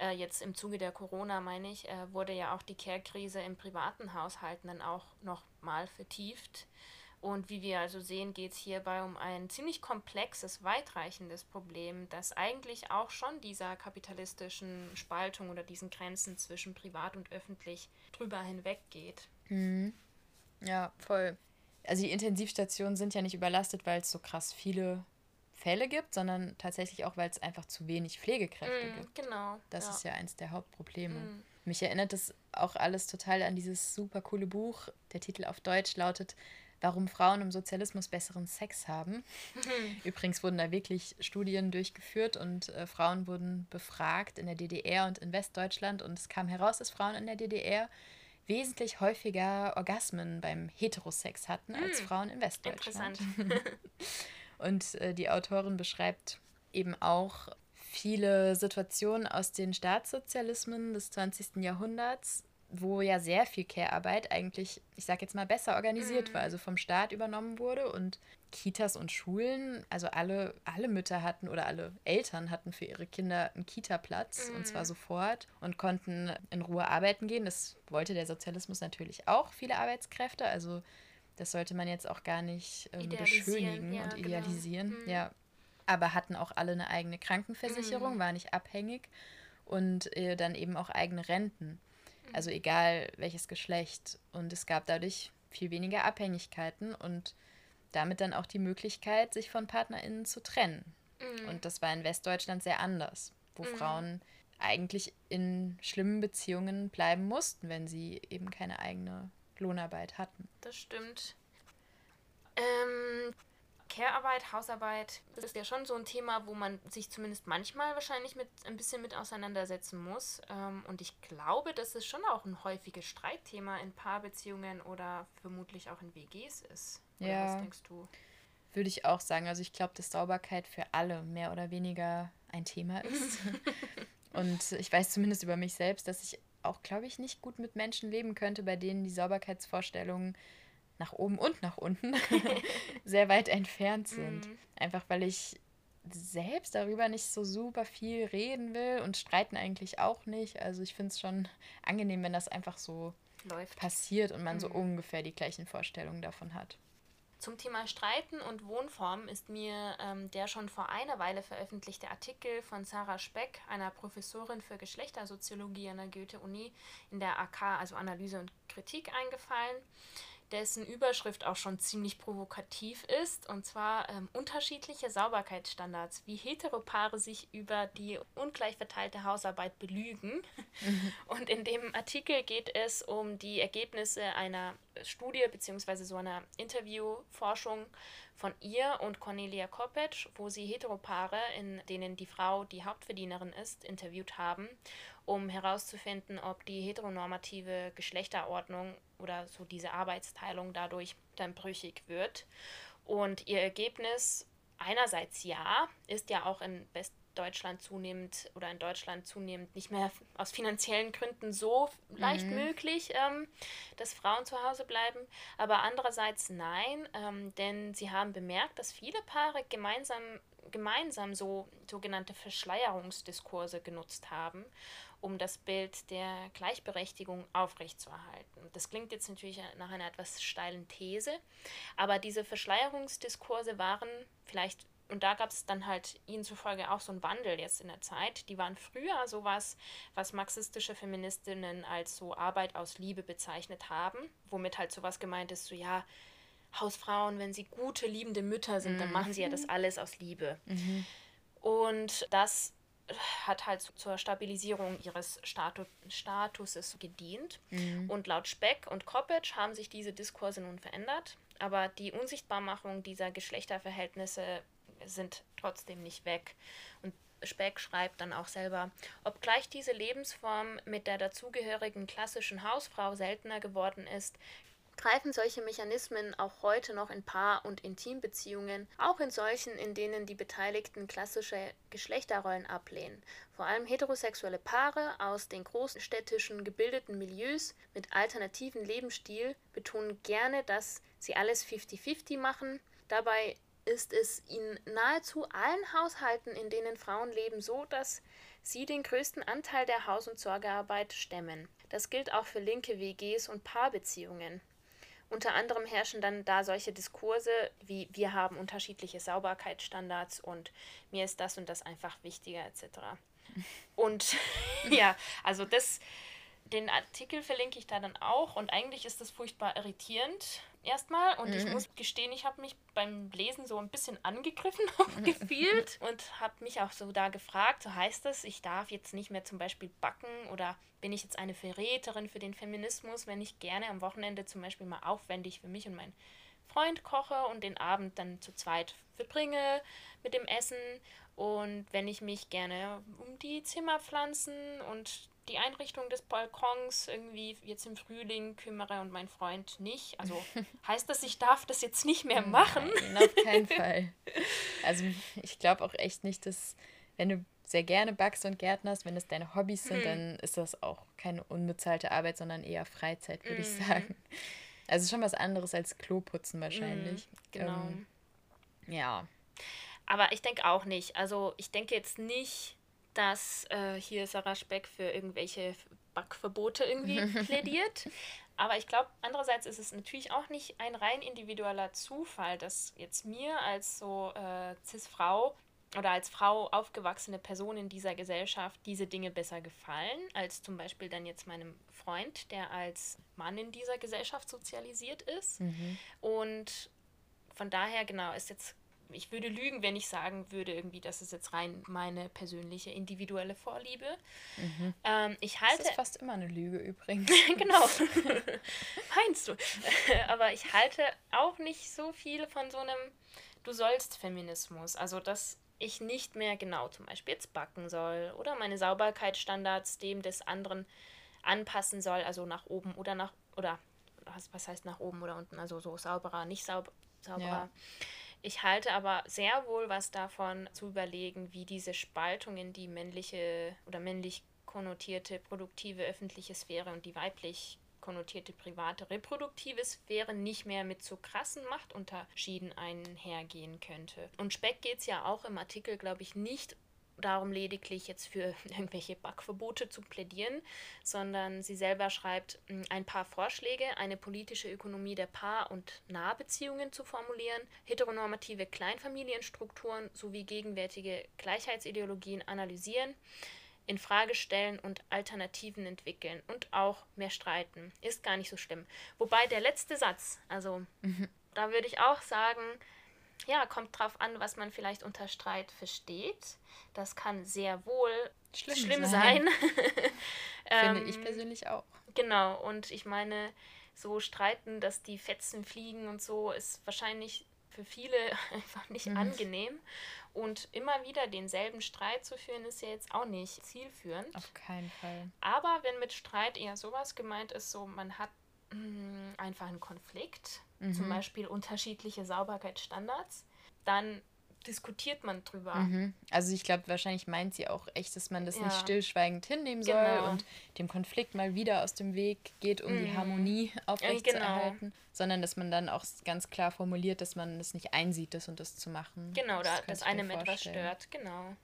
äh, jetzt im Zuge der Corona meine ich, äh, wurde ja auch die Care-Krise in privaten Haushalten dann auch nochmal vertieft. Und wie wir also sehen, geht es hierbei um ein ziemlich komplexes, weitreichendes Problem, das eigentlich auch schon dieser kapitalistischen Spaltung oder diesen Grenzen zwischen privat und öffentlich drüber hinweggeht. Mhm. Ja, voll. Also die Intensivstationen sind ja nicht überlastet, weil es so krass viele Fälle gibt, sondern tatsächlich auch, weil es einfach zu wenig Pflegekräfte mm, gibt. Genau. Das ja. ist ja eins der Hauptprobleme. Mm. Mich erinnert das auch alles total an dieses super coole Buch. Der Titel auf Deutsch lautet warum Frauen im Sozialismus besseren Sex haben. Übrigens wurden da wirklich Studien durchgeführt und äh, Frauen wurden befragt in der DDR und in Westdeutschland und es kam heraus, dass Frauen in der DDR wesentlich häufiger Orgasmen beim Heterosex hatten als hm, Frauen in Westdeutschland. Interessant. und äh, die Autorin beschreibt eben auch viele Situationen aus den Staatssozialismen des 20. Jahrhunderts, wo ja sehr viel Care-Arbeit eigentlich, ich sag jetzt mal, besser organisiert mhm. war, also vom Staat übernommen wurde und Kitas und Schulen, also alle, alle Mütter hatten oder alle Eltern hatten für ihre Kinder einen Kita-Platz mhm. und zwar mhm. sofort und konnten in Ruhe arbeiten gehen. Das wollte der Sozialismus natürlich auch, viele Arbeitskräfte. Also das sollte man jetzt auch gar nicht ähm, beschönigen ja, und genau. idealisieren. Genau. Mhm. Ja. Aber hatten auch alle eine eigene Krankenversicherung, mhm. war nicht abhängig und äh, dann eben auch eigene Renten. Also egal welches Geschlecht. Und es gab dadurch viel weniger Abhängigkeiten und damit dann auch die Möglichkeit, sich von PartnerInnen zu trennen. Mhm. Und das war in Westdeutschland sehr anders, wo mhm. Frauen eigentlich in schlimmen Beziehungen bleiben mussten, wenn sie eben keine eigene Lohnarbeit hatten. Das stimmt. Ähm, Care-Arbeit, Hausarbeit, das ist ja schon so ein Thema, wo man sich zumindest manchmal wahrscheinlich mit ein bisschen mit auseinandersetzen muss. Ähm, und ich glaube, dass es schon auch ein häufiges Streitthema in Paarbeziehungen oder vermutlich auch in WGs ist. Oder ja. was denkst du? Würde ich auch sagen. Also ich glaube, dass Sauberkeit für alle mehr oder weniger ein Thema ist. und ich weiß zumindest über mich selbst, dass ich auch, glaube ich, nicht gut mit Menschen leben könnte, bei denen die Sauberkeitsvorstellungen nach oben und nach unten sehr weit entfernt sind. Mhm. Einfach weil ich selbst darüber nicht so super viel reden will und streiten eigentlich auch nicht. Also ich finde es schon angenehm, wenn das einfach so Läuft. passiert und man mhm. so ungefähr die gleichen Vorstellungen davon hat. Zum Thema Streiten und Wohnform ist mir ähm, der schon vor einer Weile veröffentlichte Artikel von Sarah Speck, einer Professorin für Geschlechtersoziologie an der Goethe-Uni, in der AK, also Analyse und Kritik, eingefallen dessen Überschrift auch schon ziemlich provokativ ist, und zwar ähm, unterschiedliche Sauberkeitsstandards, wie Heteropaare sich über die ungleich verteilte Hausarbeit belügen. Mhm. Und in dem Artikel geht es um die Ergebnisse einer Studie bzw. so einer Interviewforschung von ihr und Cornelia Koppetsch, wo sie Heteropaare, in denen die Frau die Hauptverdienerin ist, interviewt haben um herauszufinden, ob die heteronormative Geschlechterordnung oder so diese Arbeitsteilung dadurch dann brüchig wird. Und ihr Ergebnis einerseits ja, ist ja auch in Westdeutschland zunehmend oder in Deutschland zunehmend nicht mehr aus finanziellen Gründen so leicht mhm. möglich, ähm, dass Frauen zu Hause bleiben. Aber andererseits nein, ähm, denn sie haben bemerkt, dass viele Paare gemeinsam gemeinsam so sogenannte Verschleierungsdiskurse genutzt haben um das Bild der Gleichberechtigung aufrechtzuerhalten. Das klingt jetzt natürlich nach einer etwas steilen These, aber diese Verschleierungsdiskurse waren vielleicht, und da gab es dann halt ihnen zufolge auch so einen Wandel jetzt in der Zeit, die waren früher sowas, was marxistische Feministinnen als so Arbeit aus Liebe bezeichnet haben, womit halt sowas gemeint ist, so ja, Hausfrauen, wenn sie gute, liebende Mütter sind, mhm. dann machen sie ja das alles aus Liebe. Mhm. Und das hat halt zur Stabilisierung ihres Statu Statuses gedient. Mhm. Und laut Speck und Koppitsch haben sich diese Diskurse nun verändert, aber die Unsichtbarmachung dieser Geschlechterverhältnisse sind trotzdem nicht weg. Und Speck schreibt dann auch selber, obgleich diese Lebensform mit der dazugehörigen klassischen Hausfrau seltener geworden ist, greifen solche Mechanismen auch heute noch in Paar- und Intimbeziehungen, auch in solchen, in denen die Beteiligten klassische Geschlechterrollen ablehnen. Vor allem heterosexuelle Paare aus den großstädtischen gebildeten Milieus mit alternativen Lebensstil betonen gerne, dass sie alles 50-50 machen. Dabei ist es in nahezu allen Haushalten, in denen Frauen leben, so, dass sie den größten Anteil der Haus- und Sorgearbeit stemmen. Das gilt auch für linke WGs und Paarbeziehungen. Unter anderem herrschen dann da solche Diskurse wie wir haben unterschiedliche Sauberkeitsstandards und mir ist das und das einfach wichtiger etc. Und ja, also das, den Artikel verlinke ich da dann auch und eigentlich ist das furchtbar irritierend erstmal und mhm. ich muss gestehen, ich habe mich beim Lesen so ein bisschen angegriffen gefühlt und habe mich auch so da gefragt, so heißt das, ich darf jetzt nicht mehr zum Beispiel backen oder bin ich jetzt eine Verräterin für den Feminismus, wenn ich gerne am Wochenende zum Beispiel mal aufwendig für mich und meinen Freund koche und den Abend dann zu zweit verbringe mit dem Essen und wenn ich mich gerne um die Zimmerpflanzen und die Einrichtung des Balkons irgendwie jetzt im Frühling kümmere und mein Freund nicht. Also heißt das, ich darf das jetzt nicht mehr machen? Nein, auf keinen Fall. Also ich glaube auch echt nicht, dass wenn du sehr gerne backst und gärtnerst, wenn das deine Hobbys sind, mhm. dann ist das auch keine unbezahlte Arbeit, sondern eher Freizeit, würde mhm. ich sagen. Also schon was anderes als Kloputzen wahrscheinlich. Mhm, genau. Ähm, ja. Aber ich denke auch nicht. Also ich denke jetzt nicht, dass äh, hier Sarah Speck für irgendwelche Backverbote irgendwie plädiert. Aber ich glaube, andererseits ist es natürlich auch nicht ein rein individueller Zufall, dass jetzt mir als so äh, Cis-Frau oder als Frau aufgewachsene Person in dieser Gesellschaft diese Dinge besser gefallen, als zum Beispiel dann jetzt meinem Freund, der als Mann in dieser Gesellschaft sozialisiert ist. Mhm. Und von daher, genau, ist jetzt ich würde lügen, wenn ich sagen würde, irgendwie, das ist jetzt rein meine persönliche, individuelle Vorliebe. Mhm. Ähm, ich halte. Das ist fast immer eine Lüge übrigens. genau. Meinst du? Aber ich halte auch nicht so viel von so einem Du sollst Feminismus. Also, dass ich nicht mehr genau zum Beispiel jetzt backen soll oder meine Sauberkeitsstandards dem des anderen anpassen soll, also nach oben oder nach, oder was, was heißt nach oben oder unten, also so sauberer, nicht saub, sauberer. Ja. Ich halte aber sehr wohl was davon zu überlegen, wie diese Spaltung in die männliche oder männlich konnotierte produktive öffentliche Sphäre und die weiblich konnotierte private reproduktive Sphäre nicht mehr mit so krassen Machtunterschieden einhergehen könnte. Und Speck geht es ja auch im Artikel, glaube ich, nicht darum lediglich jetzt für irgendwelche Backverbote zu plädieren, sondern sie selber schreibt hm, ein paar Vorschläge, eine politische Ökonomie der Paar- und Nahbeziehungen zu formulieren, heteronormative Kleinfamilienstrukturen sowie gegenwärtige Gleichheitsideologien analysieren, in Frage stellen und Alternativen entwickeln und auch mehr streiten. Ist gar nicht so schlimm. Wobei der letzte Satz, also mhm. da würde ich auch sagen, ja, kommt drauf an, was man vielleicht unter Streit versteht. Das kann sehr wohl schlimm, schlimm sein. sein. Finde ich ähm, persönlich auch. Genau, und ich meine, so streiten, dass die Fetzen fliegen und so, ist wahrscheinlich für viele einfach nicht mhm. angenehm. Und immer wieder denselben Streit zu führen, ist ja jetzt auch nicht zielführend. Auf keinen Fall. Aber wenn mit Streit eher sowas gemeint ist, so man hat mh, mm, einfach einen Konflikt, mhm. zum Beispiel unterschiedliche Sauberkeitsstandards, dann diskutiert man drüber. Mhm. Also ich glaube, wahrscheinlich meint sie auch echt, dass man das ja. nicht stillschweigend hinnehmen soll genau. und dem Konflikt mal wieder aus dem Weg geht, um mhm. die Harmonie aufrechtzuerhalten, genau. sondern dass man dann auch ganz klar formuliert, dass man es nicht einsieht, das und das zu machen. Genau, das da, dass einem etwas stört, genau.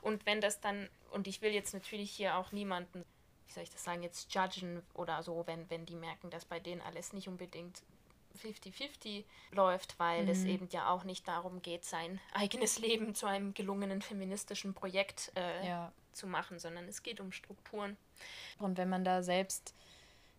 Und wenn das dann, und ich will jetzt natürlich hier auch niemanden, wie soll ich das sagen, jetzt judgen oder so, wenn, wenn die merken, dass bei denen alles nicht unbedingt 50-50 läuft, weil mhm. es eben ja auch nicht darum geht, sein eigenes Leben zu einem gelungenen feministischen Projekt äh, ja. zu machen, sondern es geht um Strukturen. Und wenn man da selbst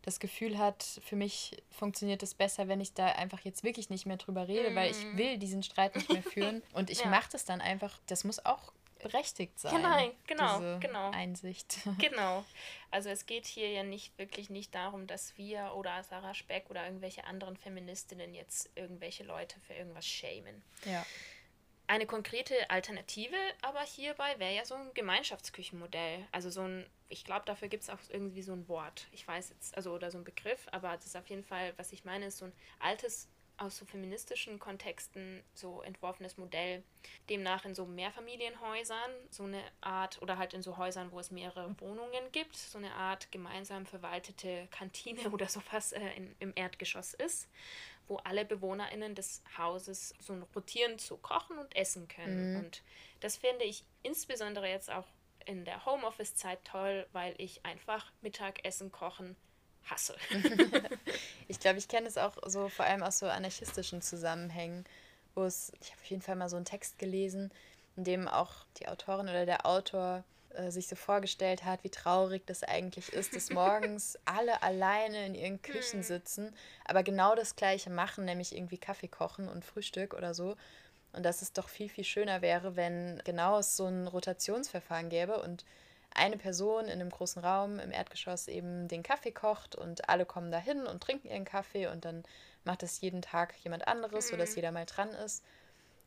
das Gefühl hat, für mich funktioniert es besser, wenn ich da einfach jetzt wirklich nicht mehr drüber rede, mhm. weil ich mhm. will diesen Streit nicht mehr führen und ich ja. mache das dann einfach, das muss auch berechtigt sein. Genau, genau, diese genau. Einsicht. Genau. Also es geht hier ja nicht wirklich nicht darum, dass wir oder Sarah Speck oder irgendwelche anderen Feministinnen jetzt irgendwelche Leute für irgendwas schämen. Ja. Eine konkrete Alternative aber hierbei wäre ja so ein Gemeinschaftsküchenmodell. Also so ein, ich glaube, dafür gibt es auch irgendwie so ein Wort. Ich weiß jetzt, also oder so ein Begriff, aber das ist auf jeden Fall, was ich meine, ist so ein altes aus so feministischen Kontexten so entworfenes Modell, demnach in so Mehrfamilienhäusern so eine Art oder halt in so Häusern, wo es mehrere Wohnungen gibt, so eine Art gemeinsam verwaltete Kantine oder sowas äh, in, im Erdgeschoss ist, wo alle BewohnerInnen des Hauses so rotierend so kochen und essen können. Mhm. Und das finde ich insbesondere jetzt auch in der Homeoffice-Zeit toll, weil ich einfach Mittagessen kochen hasse. ich glaube, ich kenne es auch so vor allem aus so anarchistischen Zusammenhängen, wo es, ich habe auf jeden Fall mal so einen Text gelesen, in dem auch die Autorin oder der Autor äh, sich so vorgestellt hat, wie traurig das eigentlich ist, dass morgens alle alleine in ihren Küchen hm. sitzen, aber genau das gleiche machen, nämlich irgendwie Kaffee kochen und Frühstück oder so. Und dass es doch viel, viel schöner wäre, wenn genau es so ein Rotationsverfahren gäbe und eine Person in einem großen Raum im Erdgeschoss eben den Kaffee kocht und alle kommen da hin und trinken ihren Kaffee und dann macht es jeden Tag jemand anderes, mhm. sodass jeder mal dran ist.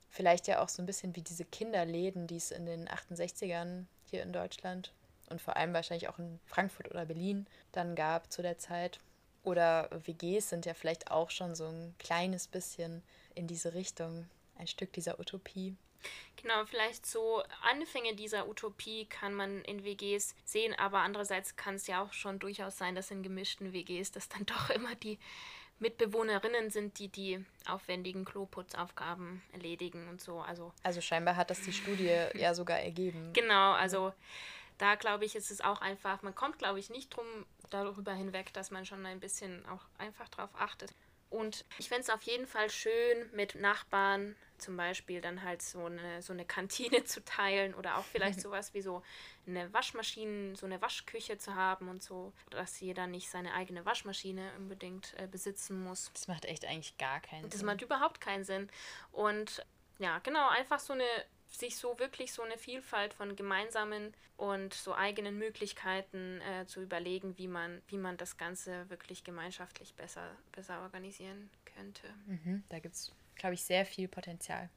Vielleicht ja auch so ein bisschen wie diese Kinderläden, die es in den 68ern hier in Deutschland und vor allem wahrscheinlich auch in Frankfurt oder Berlin dann gab zu der Zeit. Oder WGs sind ja vielleicht auch schon so ein kleines bisschen in diese Richtung, ein Stück dieser Utopie. Genau, vielleicht so Anfänge dieser Utopie kann man in WGs sehen, aber andererseits kann es ja auch schon durchaus sein, dass in gemischten WGs das dann doch immer die Mitbewohnerinnen sind, die die aufwendigen Kloputzaufgaben erledigen und so. Also, also scheinbar hat das die Studie ja sogar ergeben. Genau, also da glaube ich, ist es auch einfach, man kommt, glaube ich, nicht drum darüber hinweg, dass man schon ein bisschen auch einfach darauf achtet. Und ich fände es auf jeden Fall schön, mit Nachbarn zum Beispiel dann halt so eine, so eine Kantine zu teilen oder auch vielleicht sowas wie so eine Waschmaschine, so eine Waschküche zu haben und so, dass jeder nicht seine eigene Waschmaschine unbedingt äh, besitzen muss. Das macht echt eigentlich gar keinen das Sinn. Das macht überhaupt keinen Sinn. Und ja, genau, einfach so eine sich so wirklich so eine Vielfalt von gemeinsamen und so eigenen Möglichkeiten äh, zu überlegen, wie man, wie man das Ganze wirklich gemeinschaftlich besser, besser organisieren könnte. Mhm, da gibt es, glaube ich, sehr viel Potenzial.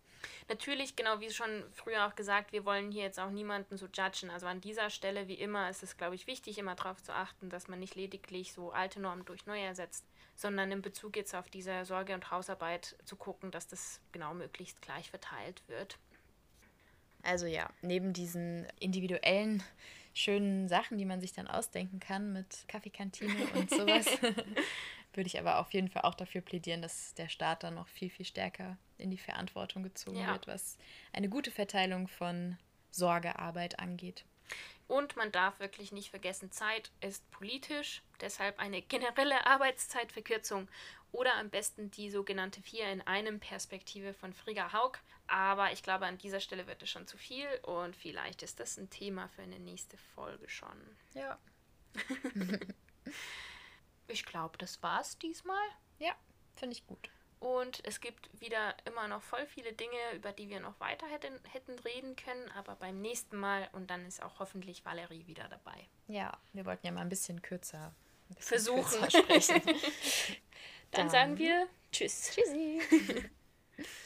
Natürlich, genau wie schon früher auch gesagt, wir wollen hier jetzt auch niemanden so judgen. Also an dieser Stelle, wie immer, ist es, glaube ich, wichtig, immer darauf zu achten, dass man nicht lediglich so alte Normen durch neue ersetzt, sondern in Bezug jetzt auf diese Sorge- und Hausarbeit zu gucken, dass das genau möglichst gleich verteilt wird. Also ja, neben diesen individuellen schönen Sachen, die man sich dann ausdenken kann mit Kaffeekantine und sowas, würde ich aber auf jeden Fall auch dafür plädieren, dass der Staat dann noch viel, viel stärker in die Verantwortung gezogen ja. wird, was eine gute Verteilung von Sorgearbeit angeht. Und man darf wirklich nicht vergessen, Zeit ist politisch, deshalb eine generelle Arbeitszeitverkürzung oder am besten die sogenannte Vier in einem Perspektive von Frigga Haug. Aber ich glaube, an dieser Stelle wird es schon zu viel und vielleicht ist das ein Thema für eine nächste Folge schon. Ja. ich glaube, das war's diesmal. Ja, finde ich gut. Und es gibt wieder immer noch voll viele Dinge, über die wir noch weiter hätten, hätten reden können, aber beim nächsten Mal und dann ist auch hoffentlich Valerie wieder dabei. Ja, wir wollten ja mal ein bisschen kürzer ein bisschen versuchen. Kürzer sprechen. dann, dann sagen wir Tschüss. Tschüssi.